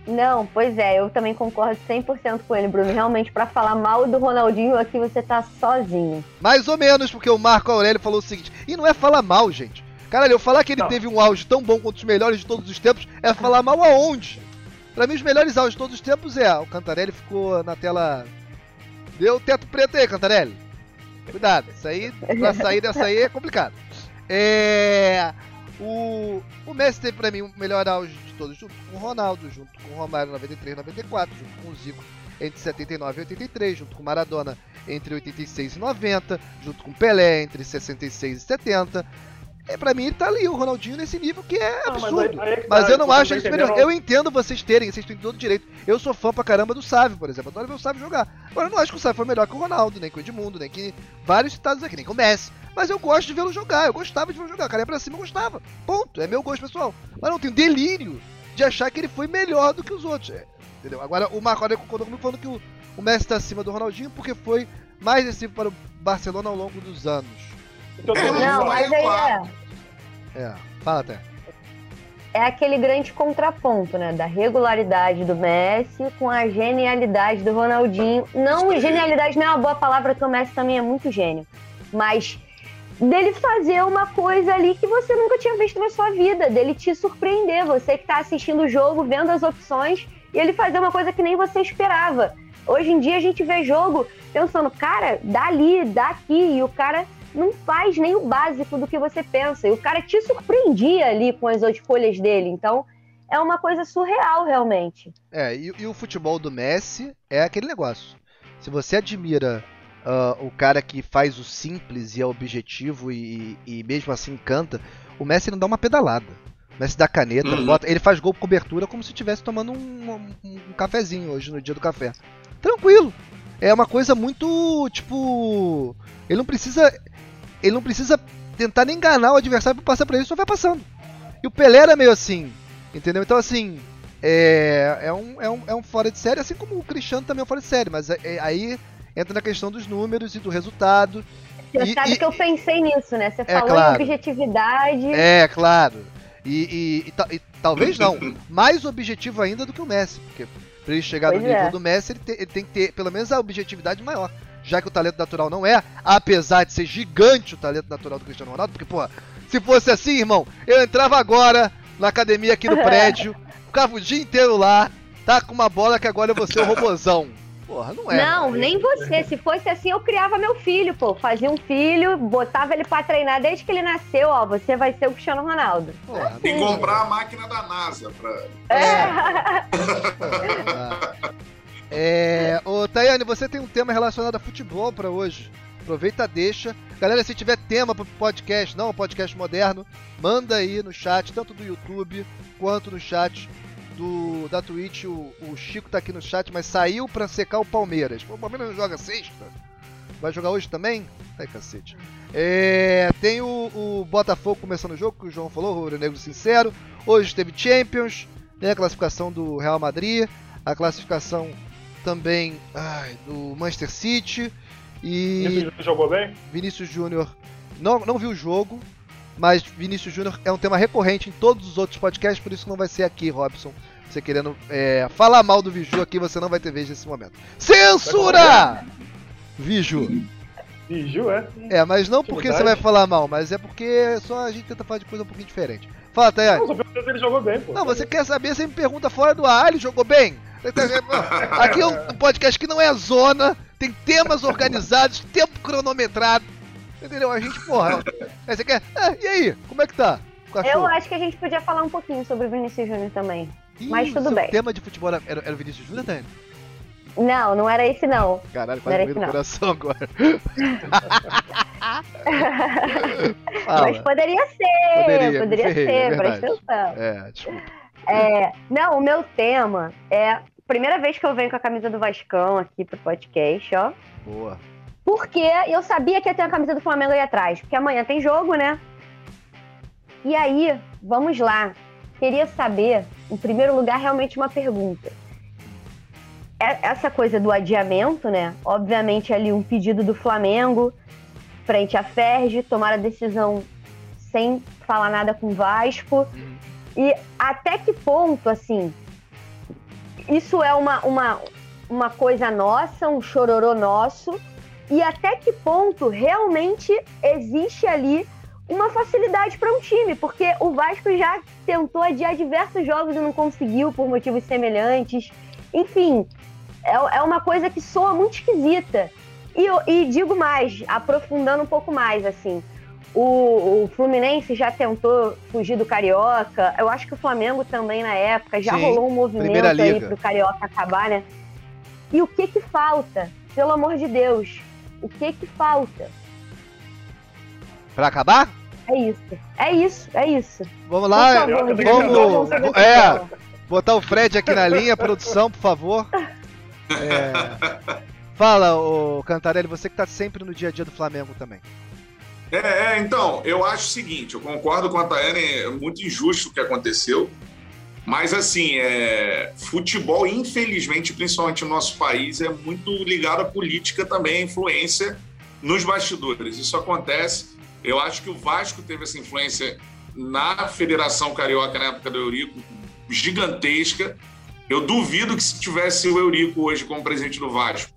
Não, pois é, eu também concordo 100% com ele, Bruno. Realmente, pra falar mal do Ronaldinho aqui, você tá sozinho. Mais ou menos, porque o Marco Aurélio falou o seguinte, e não é falar mal, gente. Caralho, eu falar que ele Não. teve um auge tão bom quanto os melhores de todos os tempos é falar mal aonde? Pra mim, os melhores auges de todos os tempos é. O Cantarelli ficou na tela. Deu teto preto aí, Cantarelli. Cuidado, isso aí, pra sair dessa aí é complicado. É. O, o Messi teve pra mim o melhor auge de todos, junto com o Ronaldo, junto com o Romário 93 94, junto com o Zico entre 79 e 83, junto com Maradona entre 86 e 90, junto com Pelé entre 66 e 70. É, pra mim ele tá ali, o Ronaldinho nesse nível que é Não, mas absurdo. aí- aí é que Mas tá, eu não você acho ele superior. Eu entendo vocês terem, vocês têm todo direito. Eu sou fã pra caramba do Sávio, por exemplo. Adoro ver o Sávio jogar. Agora eu não acho que o Sávio foi melhor que o Ronaldo, nem que o Edmundo, nem que vários citados aqui, nem que o Messi. Mas eu gosto de vê-lo jogar, eu gostava de vê-lo jogar. O cara ia pra cima, eu gostava. Ponto. É meu gosto pessoal. Mas não tenho delírio de achar que ele foi melhor do que os outros. É, entendeu? Agora o Marco Aurélio concordou comigo falando que o, o Messi tá acima do Ronaldinho porque foi mais decisivo para o Barcelona ao longo dos anos. Não, mas aí é. É, fala até. é aquele grande contraponto, né? Da regularidade do Messi com a genialidade do Ronaldinho. Não, genialidade não é uma boa palavra, porque o Messi também é muito gênio. Mas dele fazer uma coisa ali que você nunca tinha visto na sua vida, dele te surpreender, você que tá assistindo o jogo, vendo as opções, e ele fazer uma coisa que nem você esperava. Hoje em dia a gente vê jogo pensando, cara, dali, daqui, e o cara não faz nem o básico do que você pensa. E o cara te surpreendia ali com as escolhas dele. Então, é uma coisa surreal, realmente. É, e, e o futebol do Messi é aquele negócio. Se você admira ah, o cara que faz o simples e é objetivo e, e mesmo assim canta, o Messi não dá uma pedalada. O Messi dá caneta, Uhum. bota, ele faz gol com cobertura como se estivesse tomando um, um- um cafezinho hoje no dia do café. Tranquilo. É uma coisa muito, tipo, ele não precisa ele não precisa tentar nem enganar o adversário para passar pra ele, só vai passando. E o Pelé era meio assim, entendeu? Então assim, é, é, um, é, um, é um fora de série, assim como o Cristiano também é um fora de série, mas é- é- aí entra na questão dos números e do resultado. Você E- sabe e- que eu pensei nisso, né? Você É, falou claro. em objetividade. É, claro. E, e- e e talvez não, mais objetivo ainda do que o Messi, porque pra ele chegar Pois no nível é. do Messi, ele, te- ele tem que ter pelo menos a objetividade maior. Já que o talento natural não é, apesar de ser gigante o talento natural do Cristiano Ronaldo, porque, porra, se fosse assim, irmão, eu entrava agora na academia aqui no prédio, ficava o dia inteiro lá, tá com uma bola que agora eu vou ser o robozão. Porra, não é. Não, nem você. Se fosse assim, eu criava meu filho, pô. Fazia um filho, botava ele pra treinar desde que ele nasceu, ó. Você vai ser o Cristiano Ronaldo. Porra, E comprar a máquina da NASA pra. Ah. É, ô Tayane, você tem um tema relacionado a futebol pra hoje. Aproveita, deixa. Galera, se tiver tema pro podcast, não, um podcast moderno, manda aí no chat, tanto do YouTube quanto no chat do da Twitch. O, o Chico tá aqui no chat, mas saiu pra secar o Palmeiras. Pô, o Palmeiras não joga sexta? Vai jogar hoje também? Ai, cacete. É, tem o, o Botafogo começando o jogo, que o João falou, o Negro Sincero. Hoje teve Champions, tem a classificação do Real Madrid, a classificação também ai, do Manchester City e Isso jogou bem? Vinícius Júnior. Não, não vi o jogo, mas Vinícius Júnior é um tema recorrente em todos os outros podcasts, por isso não vai ser aqui, Robson. Você querendo é, falar mal do Viju aqui, você não vai ter vez nesse momento. Censura! Viju. Biju, é? É, mas não porque você vai falar mal, mas é porque só a gente tenta falar de coisa um pouquinho diferente. Fala, Tayane. Não, só perguntei se ele jogou bem, pô. Não, você quer saber, você me pergunta fora do ar, ele jogou bem? Aqui é um podcast que não é zona, tem temas organizados, tempo cronometrado. Entendeu? A gente, porra. Aí você quer. Ah, e aí? Como é que tá? o Eu acho que a gente podia falar um pouquinho sobre o Vinícius Júnior também. Ih, mas tudo bem. tema de futebol era, era o Vinícius Júnior, Dani? Não, não era esse não. Caralho, Não era quase veio no esse, coração não. agora. Mas poderia ser, Poderia, poderia, ferrei, ser, é presta atenção. É, desculpa. É, não, o meu tema é. Primeira vez que eu venho com a camisa do Vascão aqui pro podcast, ó. Boa. Porque eu sabia que ia ter a camisa do Flamengo aí atrás. Porque amanhã tem jogo, né? E aí, vamos lá. Queria saber, em primeiro lugar, realmente uma pergunta. é, essa coisa do adiamento, né? Obviamente ali um pedido do Flamengo frente à Ferge, tomar a decisão sem falar nada com o Vasco. Uhum. E até que ponto, assim, isso é uma, uma, uma coisa nossa, um chororô nosso, e até que ponto realmente existe ali uma facilidade para um time, porque o Vasco já tentou adiar diversos jogos e não conseguiu por motivos semelhantes. Enfim, é, é uma coisa que soa muito esquisita. E, e digo mais, aprofundando um pouco mais, assim, o, o, Fluminense já tentou fugir do Carioca. Eu acho que o Flamengo também, na época, já Sim, rolou um movimento aí pro Carioca acabar, né? E o que que falta? Pelo amor de Deus, o que que falta? Pra acabar? É isso, é isso, é isso. Vamos lá, favor, vamos, vamos é, botar o Fred aqui na linha, produção, por favor. É, fala, o Cantarelli, você que tá sempre no dia a dia do Flamengo também. É, é, então, eu acho o seguinte, eu concordo com a Tayane, é muito injusto o que aconteceu, mas assim, é, futebol, infelizmente, principalmente no nosso país, é muito ligado à política também, à influência nos bastidores. Isso acontece. Eu acho que o Vasco teve essa influência na Federação Carioca na época do Eurico, gigantesca. Eu duvido que se tivesse o Eurico hoje como presidente do Vasco,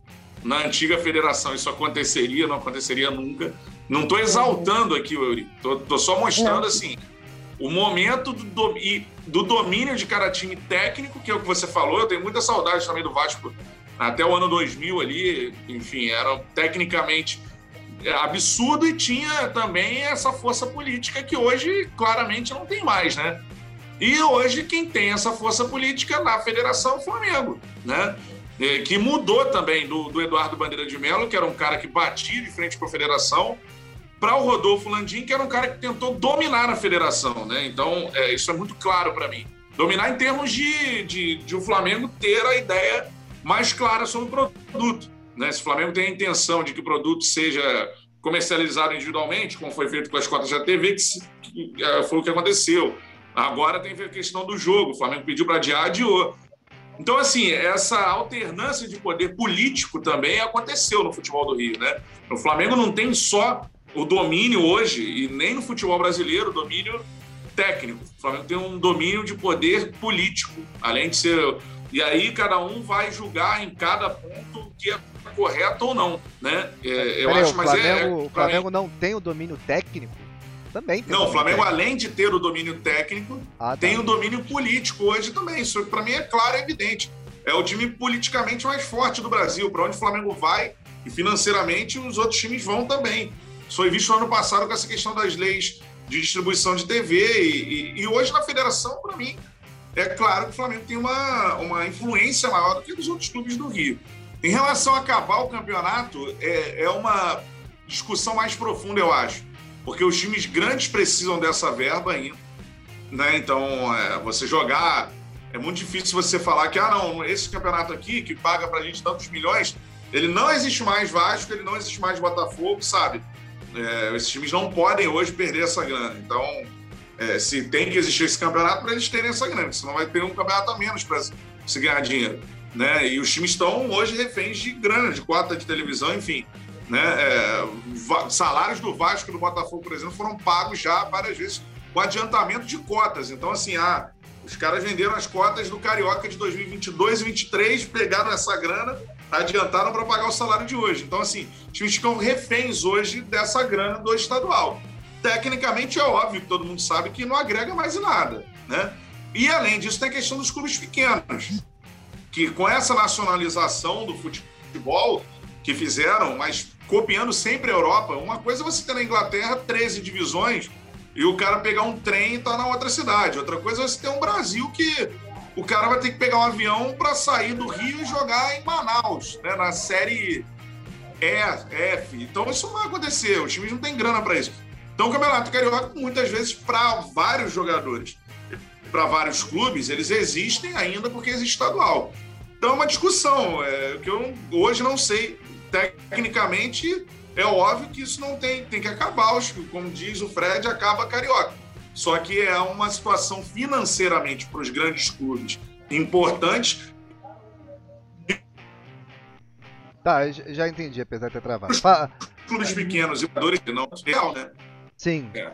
na antiga federação, isso aconteceria, não aconteceria nunca. Não estou exaltando aqui o Eurico, estou só mostrando não. assim o momento do, do, do, domínio de cada time técnico, que é o que você falou. Eu tenho muita saudade também do Vasco até o ano 2000 ali, enfim, era tecnicamente absurdo e tinha também essa força política que hoje claramente não tem mais, né? E hoje quem tem essa força política na Federação é o Flamengo, né? Que mudou também do, do Eduardo Bandeira de Mello, que era um cara que batia de frente com a Federação, para o Rodolfo Landim, que era um cara que tentou dominar a federação, né? Então, é, isso é muito claro para mim. Dominar em termos de, de, de, o Flamengo ter a ideia mais clara sobre o produto. Né? Se o Flamengo tem a intenção de que o produto seja comercializado individualmente, como foi feito com as cotas da TV, que, que é, foi o que aconteceu. Agora tem a questão do jogo. O Flamengo pediu para adiar, adiou. Então, assim, essa alternância de poder político também aconteceu no futebol do Rio, né? O Flamengo não tem só o domínio hoje, e nem no futebol brasileiro, o domínio técnico. O Flamengo tem um domínio de poder político, além de ser. E aí cada um vai julgar em cada ponto o que é correto ou não, né? É, eu acho, mas o Flamengo, é, é, o Flamengo não tem o domínio técnico? Também tem. Não, o Flamengo, técnico. além de ter o domínio técnico, ah, tá. tem o domínio político hoje também. Isso para mim é claro e evidente. É o time politicamente mais forte do Brasil. Para onde o Flamengo vai e financeiramente os outros times vão também foi visto no ano passado com essa questão das leis de distribuição de TV. E, e, e hoje na federação, para mim, é claro que o Flamengo tem uma, uma influência maior do que os outros clubes do Rio. Em relação a acabar o campeonato, é, é uma discussão mais profunda, eu acho. Porque os times grandes precisam dessa verba ainda. Né? Então, é, você jogar. É muito difícil você falar que, ah, não, esse campeonato aqui, que paga pra gente tantos milhões, ele não existe mais Vasco, ele não existe mais Botafogo, sabe? É, esses times não podem hoje perder essa grana. Então, é, se tem que existir esse campeonato para eles terem essa grana, senão vai ter um campeonato a menos para se ganhar dinheiro. Né? E os times estão hoje reféns de grana, de cota de televisão, enfim. Né? É, salários do Vasco e do Botafogo, por exemplo, foram pagos já várias vezes com adiantamento de cotas. Então, assim, ah, os caras venderam as cotas do Carioca de 2022 e 2023, pegaram essa grana adiantaram para pagar o salário de hoje. Então, assim, os times ficam reféns hoje dessa grana do estadual. Tecnicamente é óbvio que todo mundo sabe que não agrega mais em nada, né? E além disso, tem a questão dos clubes pequenos, que com essa nacionalização do futebol que fizeram, mas copiando sempre a Europa, uma coisa é você ter na Inglaterra 13 divisões e o cara pegar um trem e estar tá na outra cidade. Outra coisa é você ter um Brasil que o cara vai ter que pegar um avião para sair do Rio e jogar em Manaus, né, na série E, F. Então isso não vai acontecer, os times não têm grana para isso. Então o Campeonato Carioca, muitas vezes, para vários jogadores, para vários clubes, eles existem ainda porque existe estadual. Então é uma discussão, é, que eu hoje não sei. Tecnicamente, é óbvio que isso não tem, tem que acabar. Como diz o Fred, acaba Carioca. Só que é uma situação financeiramente para os grandes clubes importante Tá, já entendi, apesar de ter travado. Clubes pequenos e dores não real, né? Sim. É.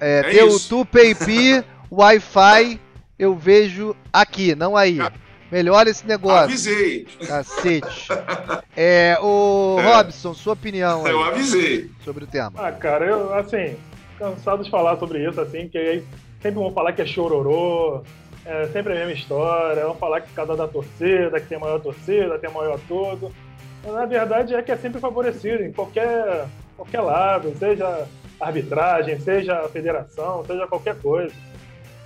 É, É teu isso. TuPayP, Wi-Fi, eu vejo aqui, não aí. Melhora esse negócio. Avisei. Cacete. É, o É. Robson, sua opinião Eu avisei. sobre o tema. Ah, cara, eu, assim, cansado de falar sobre isso, assim, que aí sempre vão falar que é chororô, é sempre a mesma história, vão falar que cada da torcida, que tem maior torcida, tem maior todo. Mas, na verdade é que é sempre favorecido em qualquer, qualquer lado, seja arbitragem, seja a federação, seja qualquer coisa.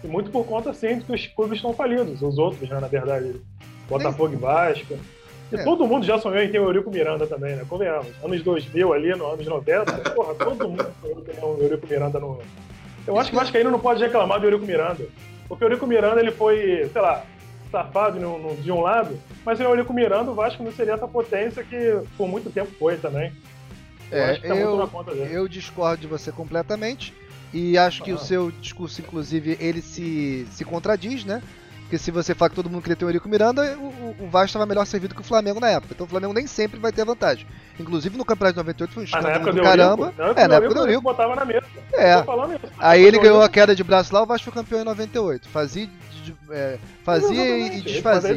E muito por conta, sim, que os clubes estão falidos, os outros, né, na verdade. Botafogo e Vasco. E É. todo mundo já sonhou em ter o Eurico Miranda também, né? Convenhamos. Anos 2000 ali, nos anos 90, porra, todo mundo sonhou em ter o Eurico Miranda no... Eu acho que o Vascaíno não pode reclamar do Eurico Miranda. Porque o Eurico Miranda, ele foi, sei lá, safado no, no- de um lado, mas sem o Eurico Miranda, o Vasco não seria essa potência que por muito tempo foi também. Eu É, acho que tá eu-. Eu discordo de você completamente. E acho que Ah. o seu discurso, inclusive, ele se, se contradiz, né? Porque se você fala que todo mundo queria ter o Eurico Miranda, o, o, o Vasco estava melhor servido que o Flamengo na época. Então o Flamengo nem sempre vai ter vantagem. Inclusive no Campeonato de 98 foi um escândalo época do caramba. É, na época do Eurico. botava na mesa. É. Aí ele ganhou a queda de braço lá, o Vasco foi campeão em 98. Fazia, de- é, fazia e é desfazia.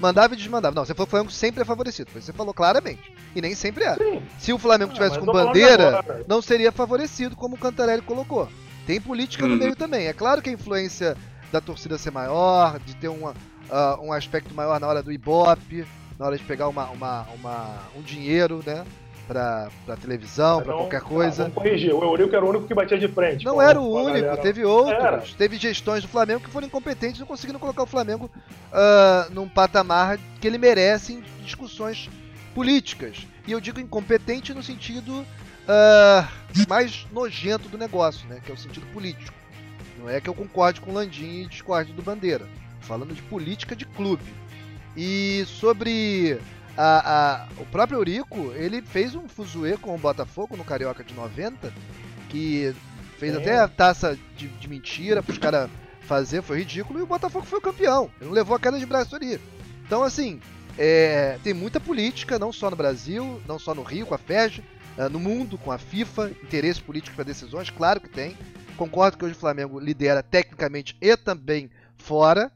Mandava e desmandava. Não, você falou que o Flamengo sempre é favorecido. Você falou claramente. E nem sempre é. Sim. Se o Flamengo Ah, tivesse mas com bandeira, agora. não seria favorecido, como o Cantarelli colocou. Tem política no Uhum. meio também. É claro que a influência da torcida ser maior, de ter uma, ah, um aspecto maior na hora do Ibope, na hora de pegar uma, uma, uma- um dinheiro, né? Pra, pra televisão, pra Então, qualquer coisa. vamos corrigir. O Eurico era o único que batia de frente. Não com- era o único, galera. teve outros. Era. Teve gestões do Flamengo que foram incompetentes e não conseguiram colocar o Flamengo ah, num patamar que ele merece em discussões políticas. E eu digo incompetente no sentido ah, mais nojento do negócio, né? Que é o sentido político. Não é que eu concorde com o Landim e discorde do Bandeira. Falando de política de clube. E sobre a- a- o próprio Eurico, ele fez um fuzuê com o Botafogo no Carioca de 90, que fez Sim. até a taça de, de mentira pros caras fazer, foi ridículo, e o Botafogo foi o campeão. Ele não levou a queda de braço ali. Então, assim, é, tem muita política, não só no Brasil, não só no Rio, com a FEG, eh, no mundo, com a FIFA, interesse político para decisões, claro que tem. Concordo que hoje o Flamengo lidera tecnicamente e também fora.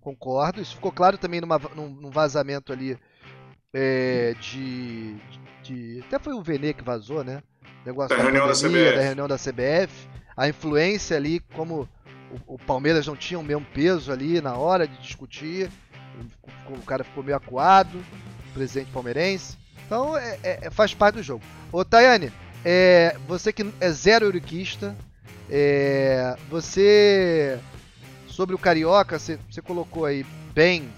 Concordo. Isso ficou claro também numa, num, num vazamento ali é, de, de- Até foi o Vene que vazou, né? Negócio Da reunião da pandemia, CBF. da reunião da CBF. A influência ali, como o, o Palmeiras não tinha o mesmo peso ali na hora de discutir. O, o cara ficou meio acuado, o presidente palmeirense. Então é- é- faz parte do jogo. Ô Tayane, é, você que é zero euriquista, é, você. Sobre o Carioca, você, você colocou aí bem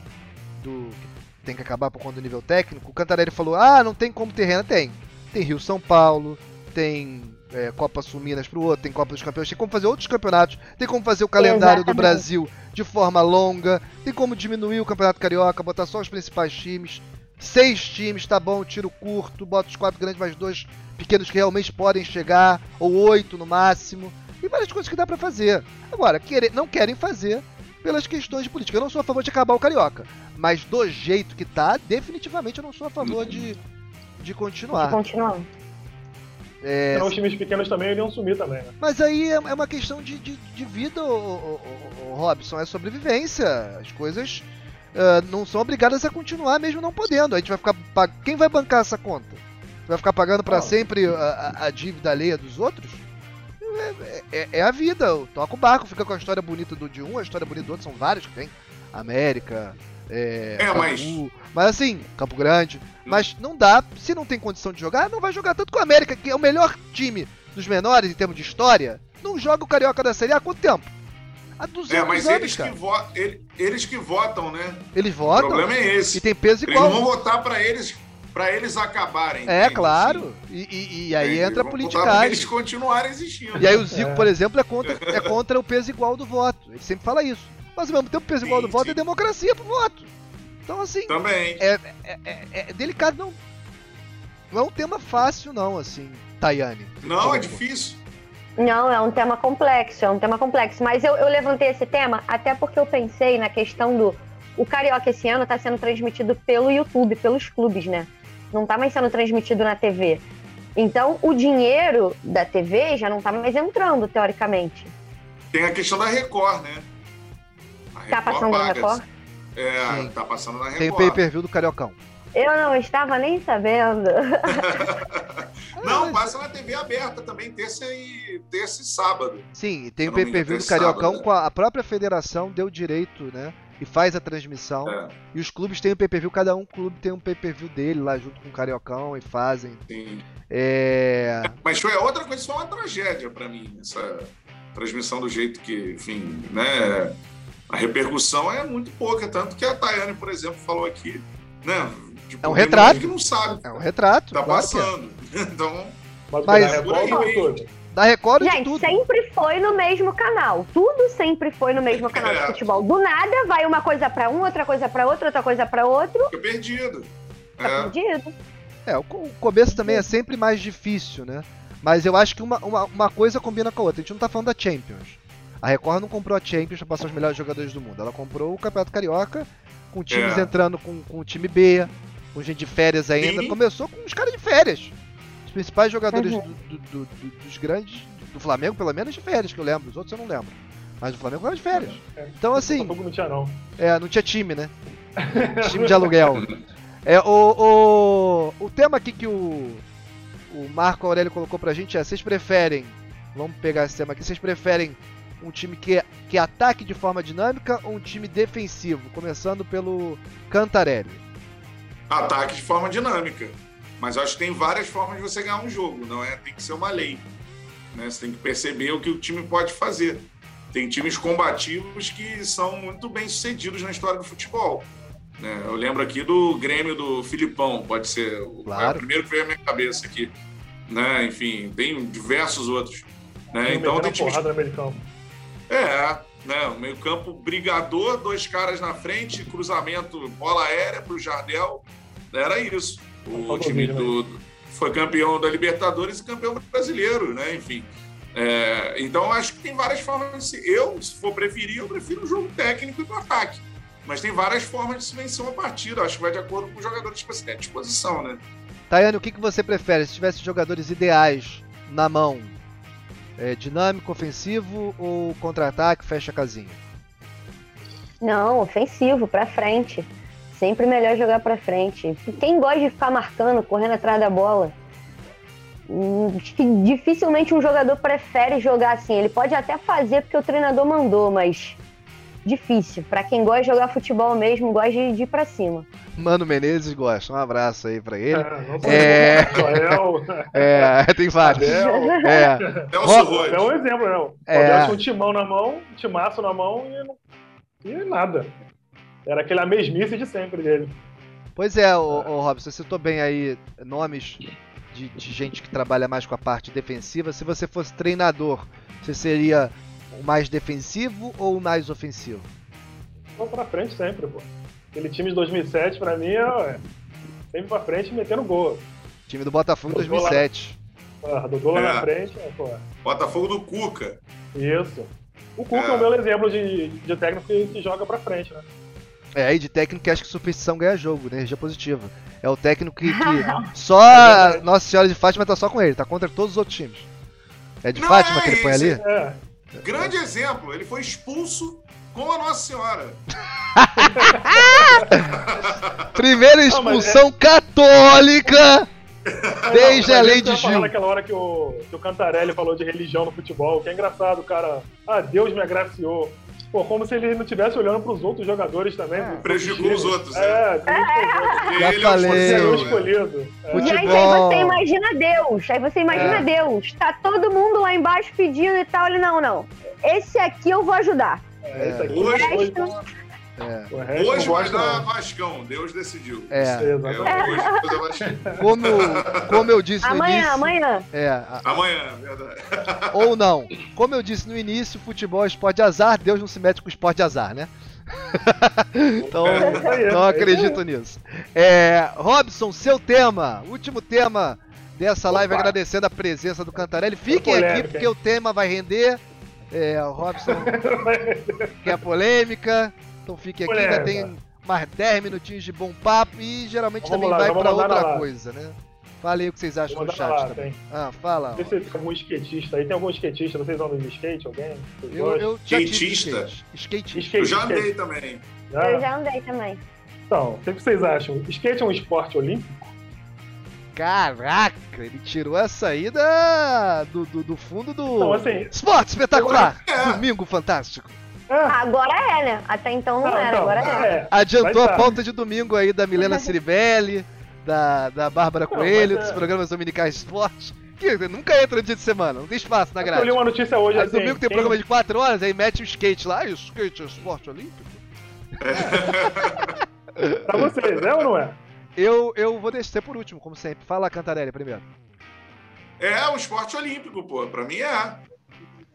do. que Tem que acabar por conta do nível técnico. O Cantarelli falou: ah, não tem como ter renda. Tem. Tem Rio São Paulo, tem é, Copa Sul Minas pro outro, tem Copa dos Campeões, tem como fazer outros campeonatos, tem como fazer o calendário do Exatamente. Brasil de forma longa, tem como diminuir o Campeonato Carioca, botar só os principais times. Seis times, tá bom, tiro curto, bota os quatro grandes mais dois pequenos que realmente podem chegar, ou oito no máximo. E várias coisas que dá pra fazer. Agora, querer, não querem fazer pelas questões de política. Eu não sou a favor de acabar o Carioca. Mas do jeito que tá, definitivamente eu não sou a favor de, de continuar. Continuando. É, Senão os times pequenos também iriam sumir também, né? mas aí é é uma questão de, de, de vida, ô, ô, ô, Robson, é sobrevivência. As coisas ah, não são obrigadas a continuar mesmo não podendo. A gente vai ficar. pa- Quem vai bancar essa conta? Vai ficar pagando pra Não. sempre a, a- a dívida alheia dos outros? É, é- é a vida. Toca o barco, fica com a história bonita do de um, a história bonita do outro, são vários que tem. América, é, É, mas- mas assim, Campo Grande. Mas não dá, se não tem condição de jogar, não vai jogar tanto com o América, que é o melhor time dos menores em termos de história. Não joga o Carioca da Série A há quanto tempo? Há 200 É, mas anos, eles cara. que, vo- ele- eles que votam, né? Eles O votam problema é esse. e tem peso Eles igual. vão votar pra eles, pra eles acabarem. É, entende? claro. E, e- e aí Eles entra a pra eles politicagem. continuarem existindo. E aí o Zico, É. por exemplo, é contra, é contra o peso igual do voto. Ele sempre fala isso. Mas ao mesmo tempo, o peso igual do Sim, voto sim. é democracia pro voto. Então, assim, Também. é, é- é delicado, não. Não é um tema fácil, não, assim, Tayane. Não, é difícil. Não, é um tema complexo, é um tema complexo. Mas eu, eu levantei esse tema até porque eu pensei na questão do. O Carioca esse ano está sendo transmitido pelo YouTube, pelos clubes, né? Não tá mais sendo transmitido na TV. Então, o dinheiro da TV já não tá mais entrando, teoricamente. Tem a questão da Record, né? A Tá passando na. Record? É, Sim. tá passando na Record. Tem o pay-per-view do Cariocão. Eu não estava nem sabendo. Não, passa na TV aberta também, terça e, terça e sábado. Sim, tem o pay-per-view do Cariocão sábado, né? com a, a própria federação deu direito, né? E faz a transmissão. É, E os clubes têm o pay-per-view, cada um clube tem um pay-per-view dele lá junto com o Cariocão e fazem. sim. É. Mas foi outra coisa, foi uma tragédia pra mim, essa transmissão do jeito que, enfim, né? A repercussão é muito pouca, tanto que a Tayane, por exemplo, falou aqui, né? Tipo, É um retrato. que não sabe, É um retrato. tá claro é. passando. Então, Mas, Mas- ou tudo? Da Record de Gente, tudo. sempre foi no mesmo canal. Tudo sempre foi no mesmo canal É. de futebol. Do nada vai uma coisa pra um, outra coisa pra outro, outra coisa pra outro. fica perdido. Tá É. perdido. É, o começo também é sempre mais difícil, né? Mas eu acho que uma, uma, uma coisa combina com a outra. A gente não tá falando da Champions. A Record não comprou a Champions pra passar os melhores jogadores do mundo. Ela comprou o Campeonato Carioca, com times É. entrando com, com o time B, com gente de férias ainda. Sim. Começou com os caras de férias. Os principais jogadores Uhum. do- do- do- do- dos grandes, do Flamengo, pelo menos de férias, que eu lembro. Os outros eu não lembro. Mas o Flamengo era de férias. Então, assim, não tinha, não. é, não tinha time, né? time de aluguel. É, o, o, o tema aqui que o, o Marco Aurélio colocou pra gente é: vocês preferem, vamos pegar esse tema aqui, vocês preferem um time que, que ataque de forma dinâmica ou um time defensivo? Começando pelo Cantarelli. Ataque de forma dinâmica. Mas acho que tem várias formas de você ganhar um jogo, não é? Tem que ser uma lei. Né? Você tem que perceber o que o time pode fazer. Tem times combativos que são muito bem sucedidos na história do futebol. né? Eu lembro aqui do Grêmio do Filipão, pode ser o, Claro. é o primeiro que veio à minha cabeça aqui. Né? Enfim, tem diversos outros. Né? Então tem times é, né? O meio-campo brigador, dois caras na frente, cruzamento, bola aérea pro Jardel. Era isso. O time vídeo, do. Foi campeão da Libertadores e campeão brasileiro, né? Enfim. É, então acho que tem várias formas de se. Eu, se for preferir, eu prefiro o jogo técnico e do ataque. Mas tem várias formas de se vencer uma partida. Acho que vai de acordo com o jogador de é disposição, né? Tayane, o que, que você prefere? Se tivesse jogadores ideais na mão, é, dinâmico, ofensivo ou contra-ataque, fecha a casinha? Não, ofensivo, pra frente. Sempre melhor jogar pra frente. Quem gosta de ficar marcando, correndo atrás da bola? hum, dificilmente um jogador prefere jogar assim. Ele pode até fazer porque o treinador mandou, mas difícil. Pra quem gosta de jogar futebol mesmo, gosta de, de ir pra cima. Mano Menezes gosta. Um abraço aí pra ele. É, não É. É, tem vários. Abel. É, Nelson É um Roy. exemplo, né? O É. Abel tinha um timão na mão, um timaço na mão e, não- e nada. Era aquela mesmice de sempre dele. Pois é, o, o Robson, você citou bem aí nomes de, de gente que trabalha mais com a parte defensiva. Se você fosse treinador, você seria o mais defensivo ou o mais ofensivo? Vou pra frente sempre, pô. Aquele time de 2007, pra mim, é sempre pra frente e metendo gol. Time do Botafogo lá. 2007. Ah, do gol lá É. na frente, é, pô. Botafogo do Cuca. Isso. O Cuca é, É. um belo exemplo de, de técnico que, que joga pra frente, né? É, aí de técnico que acha que superstição ganha jogo, né? Energia positiva. É o técnico que, que só a Nossa Senhora de Fátima tá só com ele, tá contra todos os outros times. É de Não, Fátima é que ele põe ali? É. Grande exemplo. Ele foi expulso com a Nossa Senhora. Primeira Não, mas expulsão católica desde Não, a lei de Gil. naquela hora que o, que o Cantarelli falou de religião no futebol, que é engraçado, cara. Ah, Deus me agraciou. Pô, como se ele não estivesse olhando pros outros jogadores também. Prejudicou times. os outros, É, prejudicou os outros. Porque Já ele falei. é o é escolhido, né? É. Gente, aí você imagina Deus. Aí você imagina É. Deus. Tá todo mundo lá embaixo pedindo e tal. Ele, não, não. Esse aqui eu vou ajudar. É, isso aqui. Hoje- hoje, É. Hoje não vai dar não. Vascão. Deus decidiu. É. É, hoje vai dar Vascão. Como, eu- como eu disse no Amanhã, início. amanhã. É, a- Amanhã, verdade. ou não. Como eu disse no início, futebol é esporte de azar, Deus não se mete com esporte de azar, né? então, É aí, não é acredito nisso. É, Robson, seu tema, último tema dessa live, Opa. agradecendo a presença do Cantarelli. Fiquem polêmica, aqui porque hein? o tema vai render. É, o Robson quer polêmica, então fiquem aqui. Ainda tem mais 10 minutinhos de bom papo e geralmente Vamos também lá, vai mandar outra lá. coisa, né? Fala aí o que vocês acham no chat lá, também. tem. Ah, fala. Não sei se tem algum skatista aí. Tem algum skatista? Vocês andam de skate? Alguém? Vocês Eu, gostam? eu já Skatista? skate. Skate, Eu já skate. andei também. Já? Eu já andei também. Então, o que vocês acham? Skate é um esporte olímpico? Caraca, ele tirou essa aí da, do, do, do fundo do. Não, assim. Esporte espetacular! É. Domingo fantástico. É, Agora é, né? Até então não, não, era, então, agora é. é. Adiantou a tá. pauta de domingo aí da Milena Ciribelli, da, da Bárbara Não, Coelho, é- dos programas dominicais de esporte. Que nunca entra no dia de semana, não tem espaço na Eu li grade. uma notícia hoje Aí assim. domingo tem quem- programa de 4 horas, aí mete o skate lá, e o skate é esporte olímpico? Pra vocês, é ou não é? Eu, eu vou descer por último, como sempre. Fala, Cantarelli, primeiro. É um esporte olímpico, pô. Pra mim é.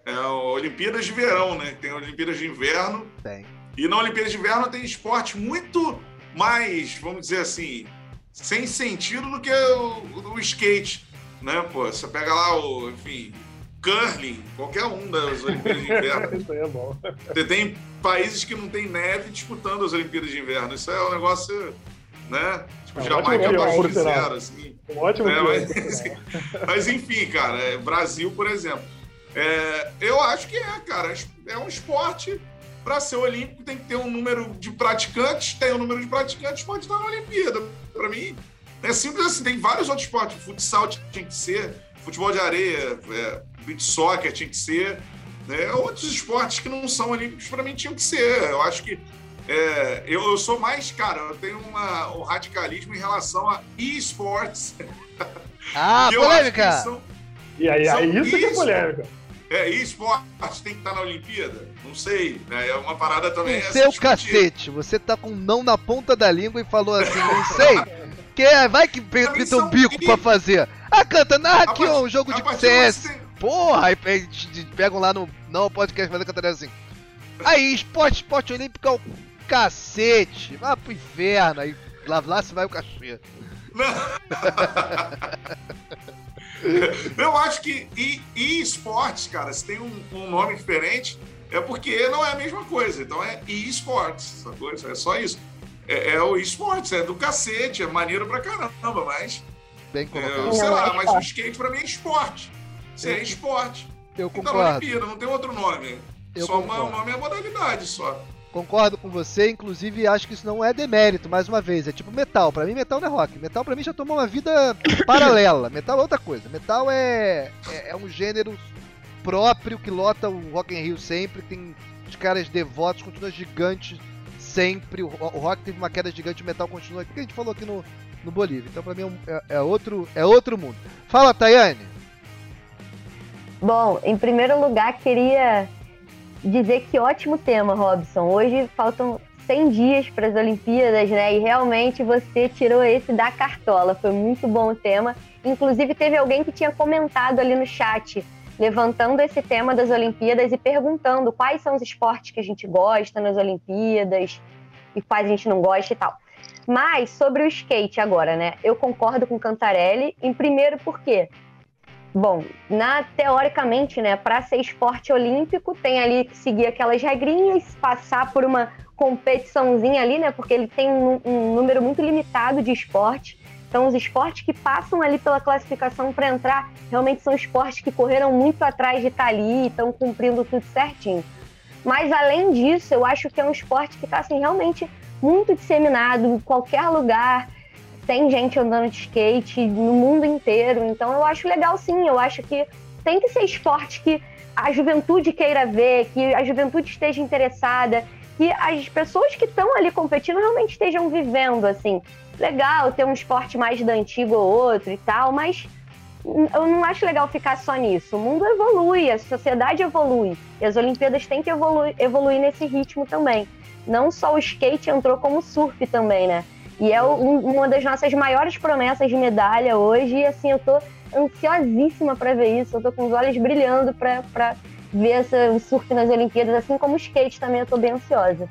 É Olimpíadas de Verão, né? Tem Olimpíadas de Inverno. Tem. E na Olimpíada de Inverno tem esporte muito mais, vamos dizer assim, sem sentido do que o, o skate, né? Pô, você pega lá o, enfim, curling, qualquer um das Olimpíadas de Inverno. Isso aí é bom. Você tem países que não tem neve disputando as Olimpíadas de Inverno. Isso é um negócio, né? Tipo, É um Jamaica abaixo de zero, assim. Um ótimo É, mas-. Mas enfim, cara, é, Brasil, por exemplo. É, eu acho que é, cara. É um esporte. Para ser olímpico, tem que ter um número de praticantes. Tem um número de praticantes, pode estar na Olimpíada. Para mim, é simples assim. Tem vários outros esportes. Futsal tinha que ser, futebol de areia, é, beach soccer tinha que ser. né? Outros esportes que não são olímpicos, para mim, tinham que ser. Eu acho que. é, eu, eu sou mais, cara, eu tenho uma, um radicalismo em relação a e-sports. Ah, polêmica! são- E aí, São aí isso que é isso. polêmica. É, e esporte tem que estar na Olimpíada? Não sei. né? É uma parada também. se Seu discutir. cacete, você tá com um não na ponta da língua e falou assim, não sei. Que é, vai que pinta um bico bi- pra fazer. Ah, canta, narra aqui ó, um jogo a de CS. tem- Porra, aí pegam lá no não podcast fazer cantarela assim. Aí, esporte, esporte olímpico é o cacete. Vai pro inferno. Aí lá, lá se vai o cachê. Eu acho que e, e esportes, cara, se tem um, um nome diferente, é porque não é a mesma coisa. Então é e-sports, sacou? É só isso. É, é o esportes, é do cacete, é maneiro pra caramba, mas. Bem é, colocado. sei Não, lá, é mas o skate pra mim é esporte. Isso é esporte. Eu Então, na concordo. Olimpíada, não tem outro nome. Eu só uma, concordo. o nome é a modalidade só. Concordo com você, inclusive acho que isso não é demérito, mais uma vez. É tipo metal. Pra mim, metal não é rock. Metal pra mim já tomou uma vida paralela. Metal é outra coisa. Metal é, é, é um gênero próprio que lota o Rock in Rio sempre. Tem os caras devotos, continua gigante sempre. O, o rock teve uma queda gigante, o metal continua. O que a gente falou aqui no, no Bolívia. Então pra mim é, um- é- é outro, é outro mundo. Fala, Tayane. Bom, em primeiro lugar, queria dizer que ótimo tema, Robson. Hoje faltam 100 dias para as Olimpíadas, né? E realmente você tirou esse da cartola. Foi muito bom o tema. Inclusive, teve alguém que tinha comentado ali no chat, levantando esse tema das Olimpíadas e perguntando quais são os esportes que a gente gosta nas Olimpíadas e quais a gente não gosta e tal. Mas sobre o skate agora, né? Eu concordo com Cantarelli. Em primeiro, por quê? Bom, na, teoricamente, né, para ser esporte olímpico, tem ali que seguir aquelas regrinhas, passar por uma competiçãozinha ali, né, porque ele tem um, um número muito limitado de esportes. Então, os esportes que passam ali pela classificação para entrar, realmente são esportes que correram muito atrás de estar ali e estão cumprindo tudo certinho. Mas, além disso, eu acho que é um esporte que está, assim, realmente muito disseminado em qualquer lugar tem gente andando de skate no mundo inteiro. Então eu acho legal sim, eu acho que tem que ser esporte que a juventude queira ver, que a juventude esteja interessada, que as pessoas que estão ali competindo realmente estejam vivendo assim. Legal ter um esporte mais da antiga ou outro e tal, mas eu não acho legal ficar só nisso. O mundo evolui, a sociedade evolui. E as Olimpíadas têm que evoluir, evoluir nesse ritmo também. Não só o skate entrou como surf também, né? E é um- uma das nossas maiores promessas de medalha hoje. E assim, eu tô ansiosíssima para ver isso. Eu tô com os olhos brilhando para ver essa, o surf nas Olimpíadas, assim como o skate também. Eu tô bem ansiosa.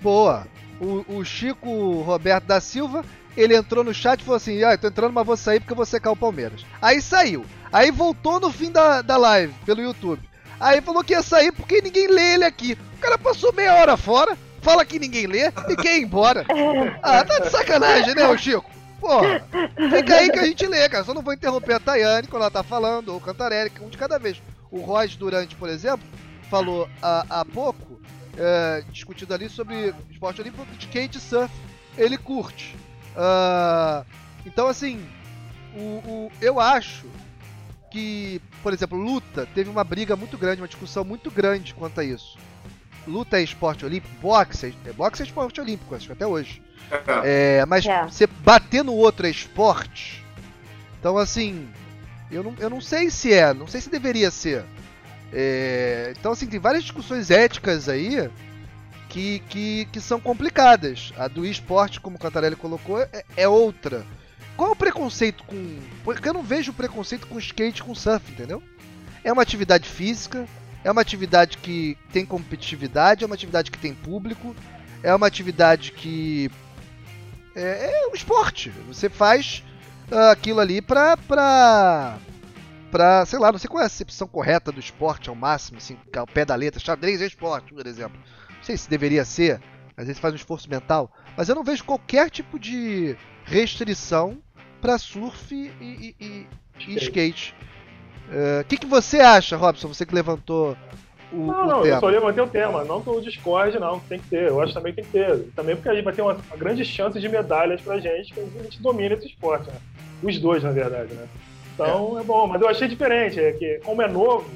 Boa. O, o Chico Roberto da Silva, ele entrou no chat e falou assim: Ah, eu tô entrando, mas vou sair porque eu vou secar o Palmeiras. Aí saiu. Aí voltou no fim da, da live, pelo YouTube. Aí falou que ia sair porque ninguém lê ele aqui. O cara passou meia hora fora, fala que ninguém lê e quer ir embora. Ah, tá de sacanagem, né, ô Chico? Porra, fica aí que a gente lê, cara. Só não vou interromper a Tayane quando ela tá falando, ou o Cantarelli, um de cada vez. O Royce Durante, por exemplo, falou há, há pouco, é, discutindo ali sobre esporte olímpico, skate e surf. Ele curte. Uh, então, assim, o, o, eu acho que, por exemplo, luta teve uma briga muito grande, uma discussão muito grande quanto a isso. Luta é esporte olímpico, boxe é, boxe é esporte olímpico, acho que até hoje. É, mas É. você bater no outro é esporte. Então, assim, eu não, eu não sei se é, não sei se deveria ser. É, então, assim, tem várias discussões éticas aí que, que, que são complicadas. A do esporte, como o Cantarelli colocou, é, é outra. Qual é o preconceito com. Porque eu não vejo preconceito com skate com surf, entendeu? É uma atividade física, é uma atividade que tem competitividade, é uma atividade que tem público, é uma atividade que. É, é um esporte. Você faz ah, aquilo ali pra, pra. pra. sei lá, não sei qual é a acepção correta do esporte ao máximo, assim, ao pé da letra. Xadrez é esporte, por exemplo. Não sei se deveria ser, às vezes faz um esforço mental, mas eu não vejo qualquer tipo de restrição para surf e, e- e- e skate. O que, que você acha, Robson? Você que levantou o, Não, o não, tema. eu só levantei o tema, não que eu discorde, não, tem que ter. Eu acho também que tem que ter. Também porque a gente vai ter uma, uma grande chance de medalhas pra gente, que a gente domina esse esporte, né? Os dois, na verdade, né? Então é. bom, mas eu achei diferente, é que como é novo,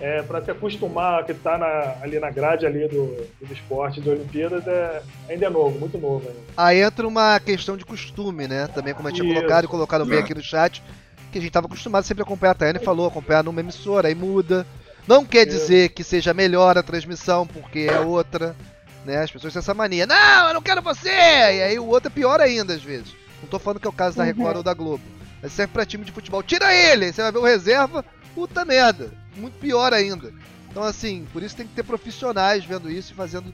é, para se acostumar que tá na- ali na grade ali do, do esporte de Olimpíadas, é, ainda é novo, muito novo ainda. Aí entra uma questão de costume, né? Também como eu tinha colocado e colocaram bem aqui no chat, que a gente estava acostumado sempre a acompanhar. A Tayane falou, acompanhar numa emissora, aí muda. Não quer Isso. dizer que seja melhor a transmissão, porque é outra. Né? As pessoas têm essa mania. Não, eu não quero você! E aí o outro é pior ainda, às vezes. Não tô falando que é o caso da Record ou da Globo. Mas serve pra time de futebol. Tira ele! Você vai ver o reserva, puta merda. Muito pior ainda. Então, assim, por isso tem que ter profissionais vendo isso e fazendo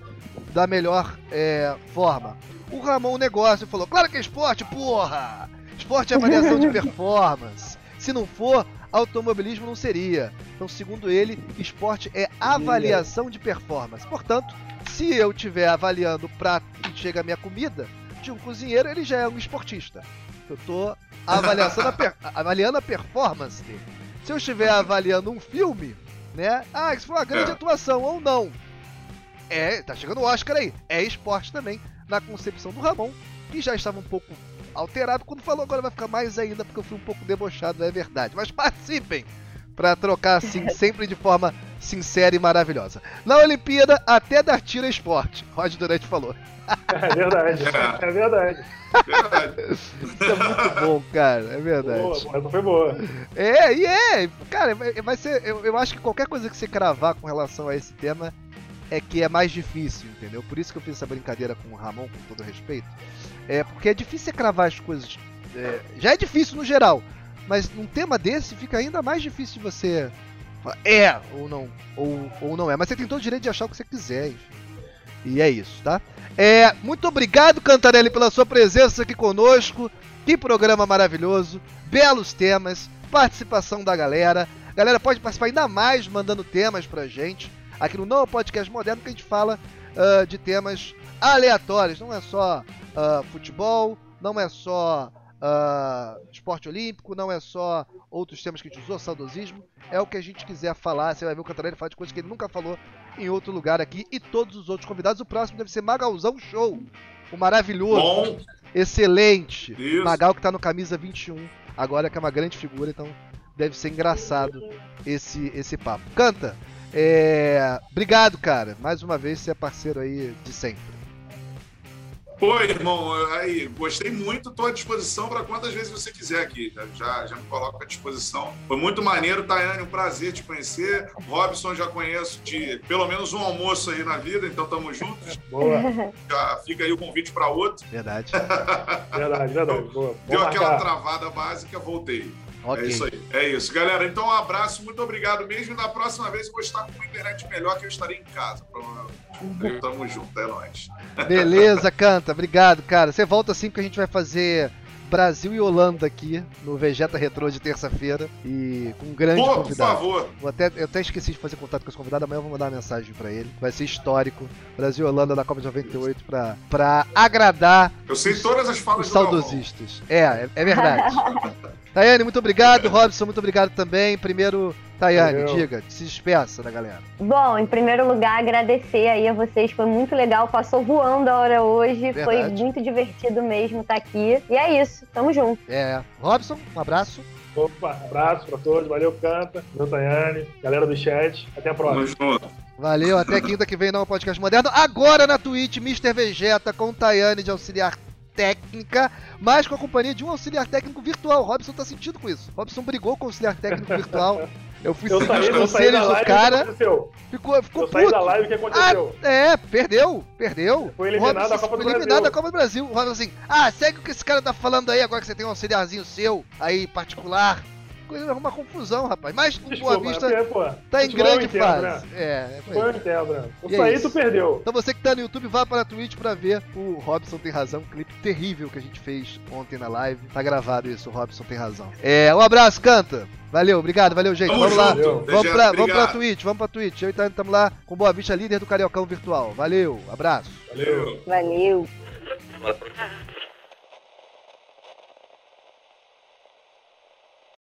da melhor é, forma. O Ramon negócio falou: claro que é esporte, porra! Esporte é avaliação de performance. Se não for, automobilismo não seria. Então, segundo ele, esporte é avaliação de performance. Portanto, se eu estiver avaliando o prato que chega a minha comida de um cozinheiro, ele já é um esportista. Eu per- avaliando a performance dele. Se eu estiver avaliando um filme, né? Ah, isso foi uma grande É. atuação ou não. É, tá chegando o Oscar aí. É esporte também, na concepção do Ramon, que já estava um pouco alterado quando falou, agora vai ficar mais ainda, porque eu fui um pouco debochado, é verdade. Mas participem! Pra trocar assim, sempre de forma sincera e maravilhosa. Na Olimpíada, até dar tiro é esporte. Roger Durante falou. É verdade, É. é verdade. Isso é muito bom, cara. É verdade. Boa, essa foi boa. É, e é, cara, vai vai ser. Eu, eu acho que qualquer coisa que você cravar com relação a esse tema é que é mais difícil, entendeu? Por isso que eu fiz essa brincadeira com o Ramon, com todo respeito. É porque é difícil cravar as coisas. é, já é difícil no geral, mas num tema desse fica ainda mais difícil de você é ou não, ou, ou não é. Mas você tem todo o direito de achar o que você quiser, enfim. E é isso, tá? É, muito obrigado, Cantarelli, pela sua presença aqui conosco. Que programa maravilhoso, belos temas, participação da galera. Galera pode participar ainda mais mandando temas pra gente. Aqui no Não Podcast Moderno que a gente fala ah, de temas aleatórios. Não é só ah, futebol, não é só ah, esporte olímpico, não é só outros temas que a gente usou, saudosismo. É o que a gente quiser falar. Você vai ver o Cantarelli falar de coisas que ele nunca falou em outro lugar aqui. E todos os outros convidados. O próximo deve ser Magalzão Show. O maravilhoso, Bom, excelente. isso. Magal que tá no camisa 21, agora que é uma grande figura, então deve ser engraçado esse, esse papo. Canta, é... obrigado, cara. Mais uma vez, você é parceiro aí de sempre. Pô, irmão, aí, gostei muito, tô à disposição para quantas vezes você quiser aqui. Já, já, já me coloco à disposição. Foi muito maneiro, Tayane, um prazer te conhecer. Robson já conheço de pelo menos um almoço aí na vida, então tamo juntos. Boa, Já fica aí o convite para outro. Verdade. verdade, verdade. Boa. Deu aquela marcar. travada básica, voltei. Ok. É isso aí. É isso, galera. Então, um abraço, muito obrigado mesmo. E na próxima vez eu vou estar com uma internet melhor que eu estarei em casa, provavelmente. Tamo junto, é nóis. Beleza, Canta. Obrigado, cara. Você volta assim porque a gente vai fazer Brasil e Holanda aqui no Vegeta Retrô de terça-feira e com um grande Pô, por convidado. favor. Vou até, eu até esqueci de fazer contato com esse convidado, amanhã eu vou mandar uma mensagem pra ele. Vai ser histórico. Brasil e Holanda na Copa de 98 pra, pra agradar Eu sei todas as falas os saudosistas. É, é, é verdade. Tayane, muito obrigado. Robson, muito obrigado também. Primeiro, Tayane, Valeu. diga, se despeça da galera. Bom, em primeiro lugar, agradecer aí a vocês. Foi muito legal. Passou voando a hora hoje. Foi Verdade. muito divertido mesmo estar aqui. E é isso. Tamo junto. É, Robson, um abraço. Opa, abraço pra todos. Valeu, Canta. Meu Tayane. Galera do chat. Até a próxima. Tamo junto. Valeu, até quinta que vem no podcast moderno. Agora na Twitch, Mr. Vegeta com Tayane de auxiliar técnica, mas com a companhia de um auxiliar técnico virtual. Robson tá sentindo com isso. Robson brigou com o auxiliar técnico virtual. Eu fui Eu saí, os saí conselhos do cara. Ficou, ficou Eu saí puto. da live, o que aconteceu? Ah, é, perdeu, perdeu. Foi eliminado Robson da Copa do foi eliminado Brasil. da Copa do Brasil. O Robson assim, ah, segue o que esse cara tá falando aí, agora que você tem um auxiliarzinho seu, aí, particular. Coisa uma confusão, rapaz. Mas o Boa Vista é pô, tá em eu grande fase. né? É, é Foi né? É saí, isso. tu perdeu. Então você que tá no YouTube, vá para a Twitch pra ver o Robson tem razão, um clipe terrível que a gente fez ontem na live. Tá gravado isso, o Robson tem razão. É, um abraço, canta. Valeu, obrigado, valeu, gente. Tamo vamos lá. junto. Valeu. Vamos pra, vamos pra. Twitch, vamos pra Twitch. Eu e Tânia estamos lá com Boa Vista, líder do Cariocão Virtual. Valeu, abraço. Valeu. Valeu. Valeu.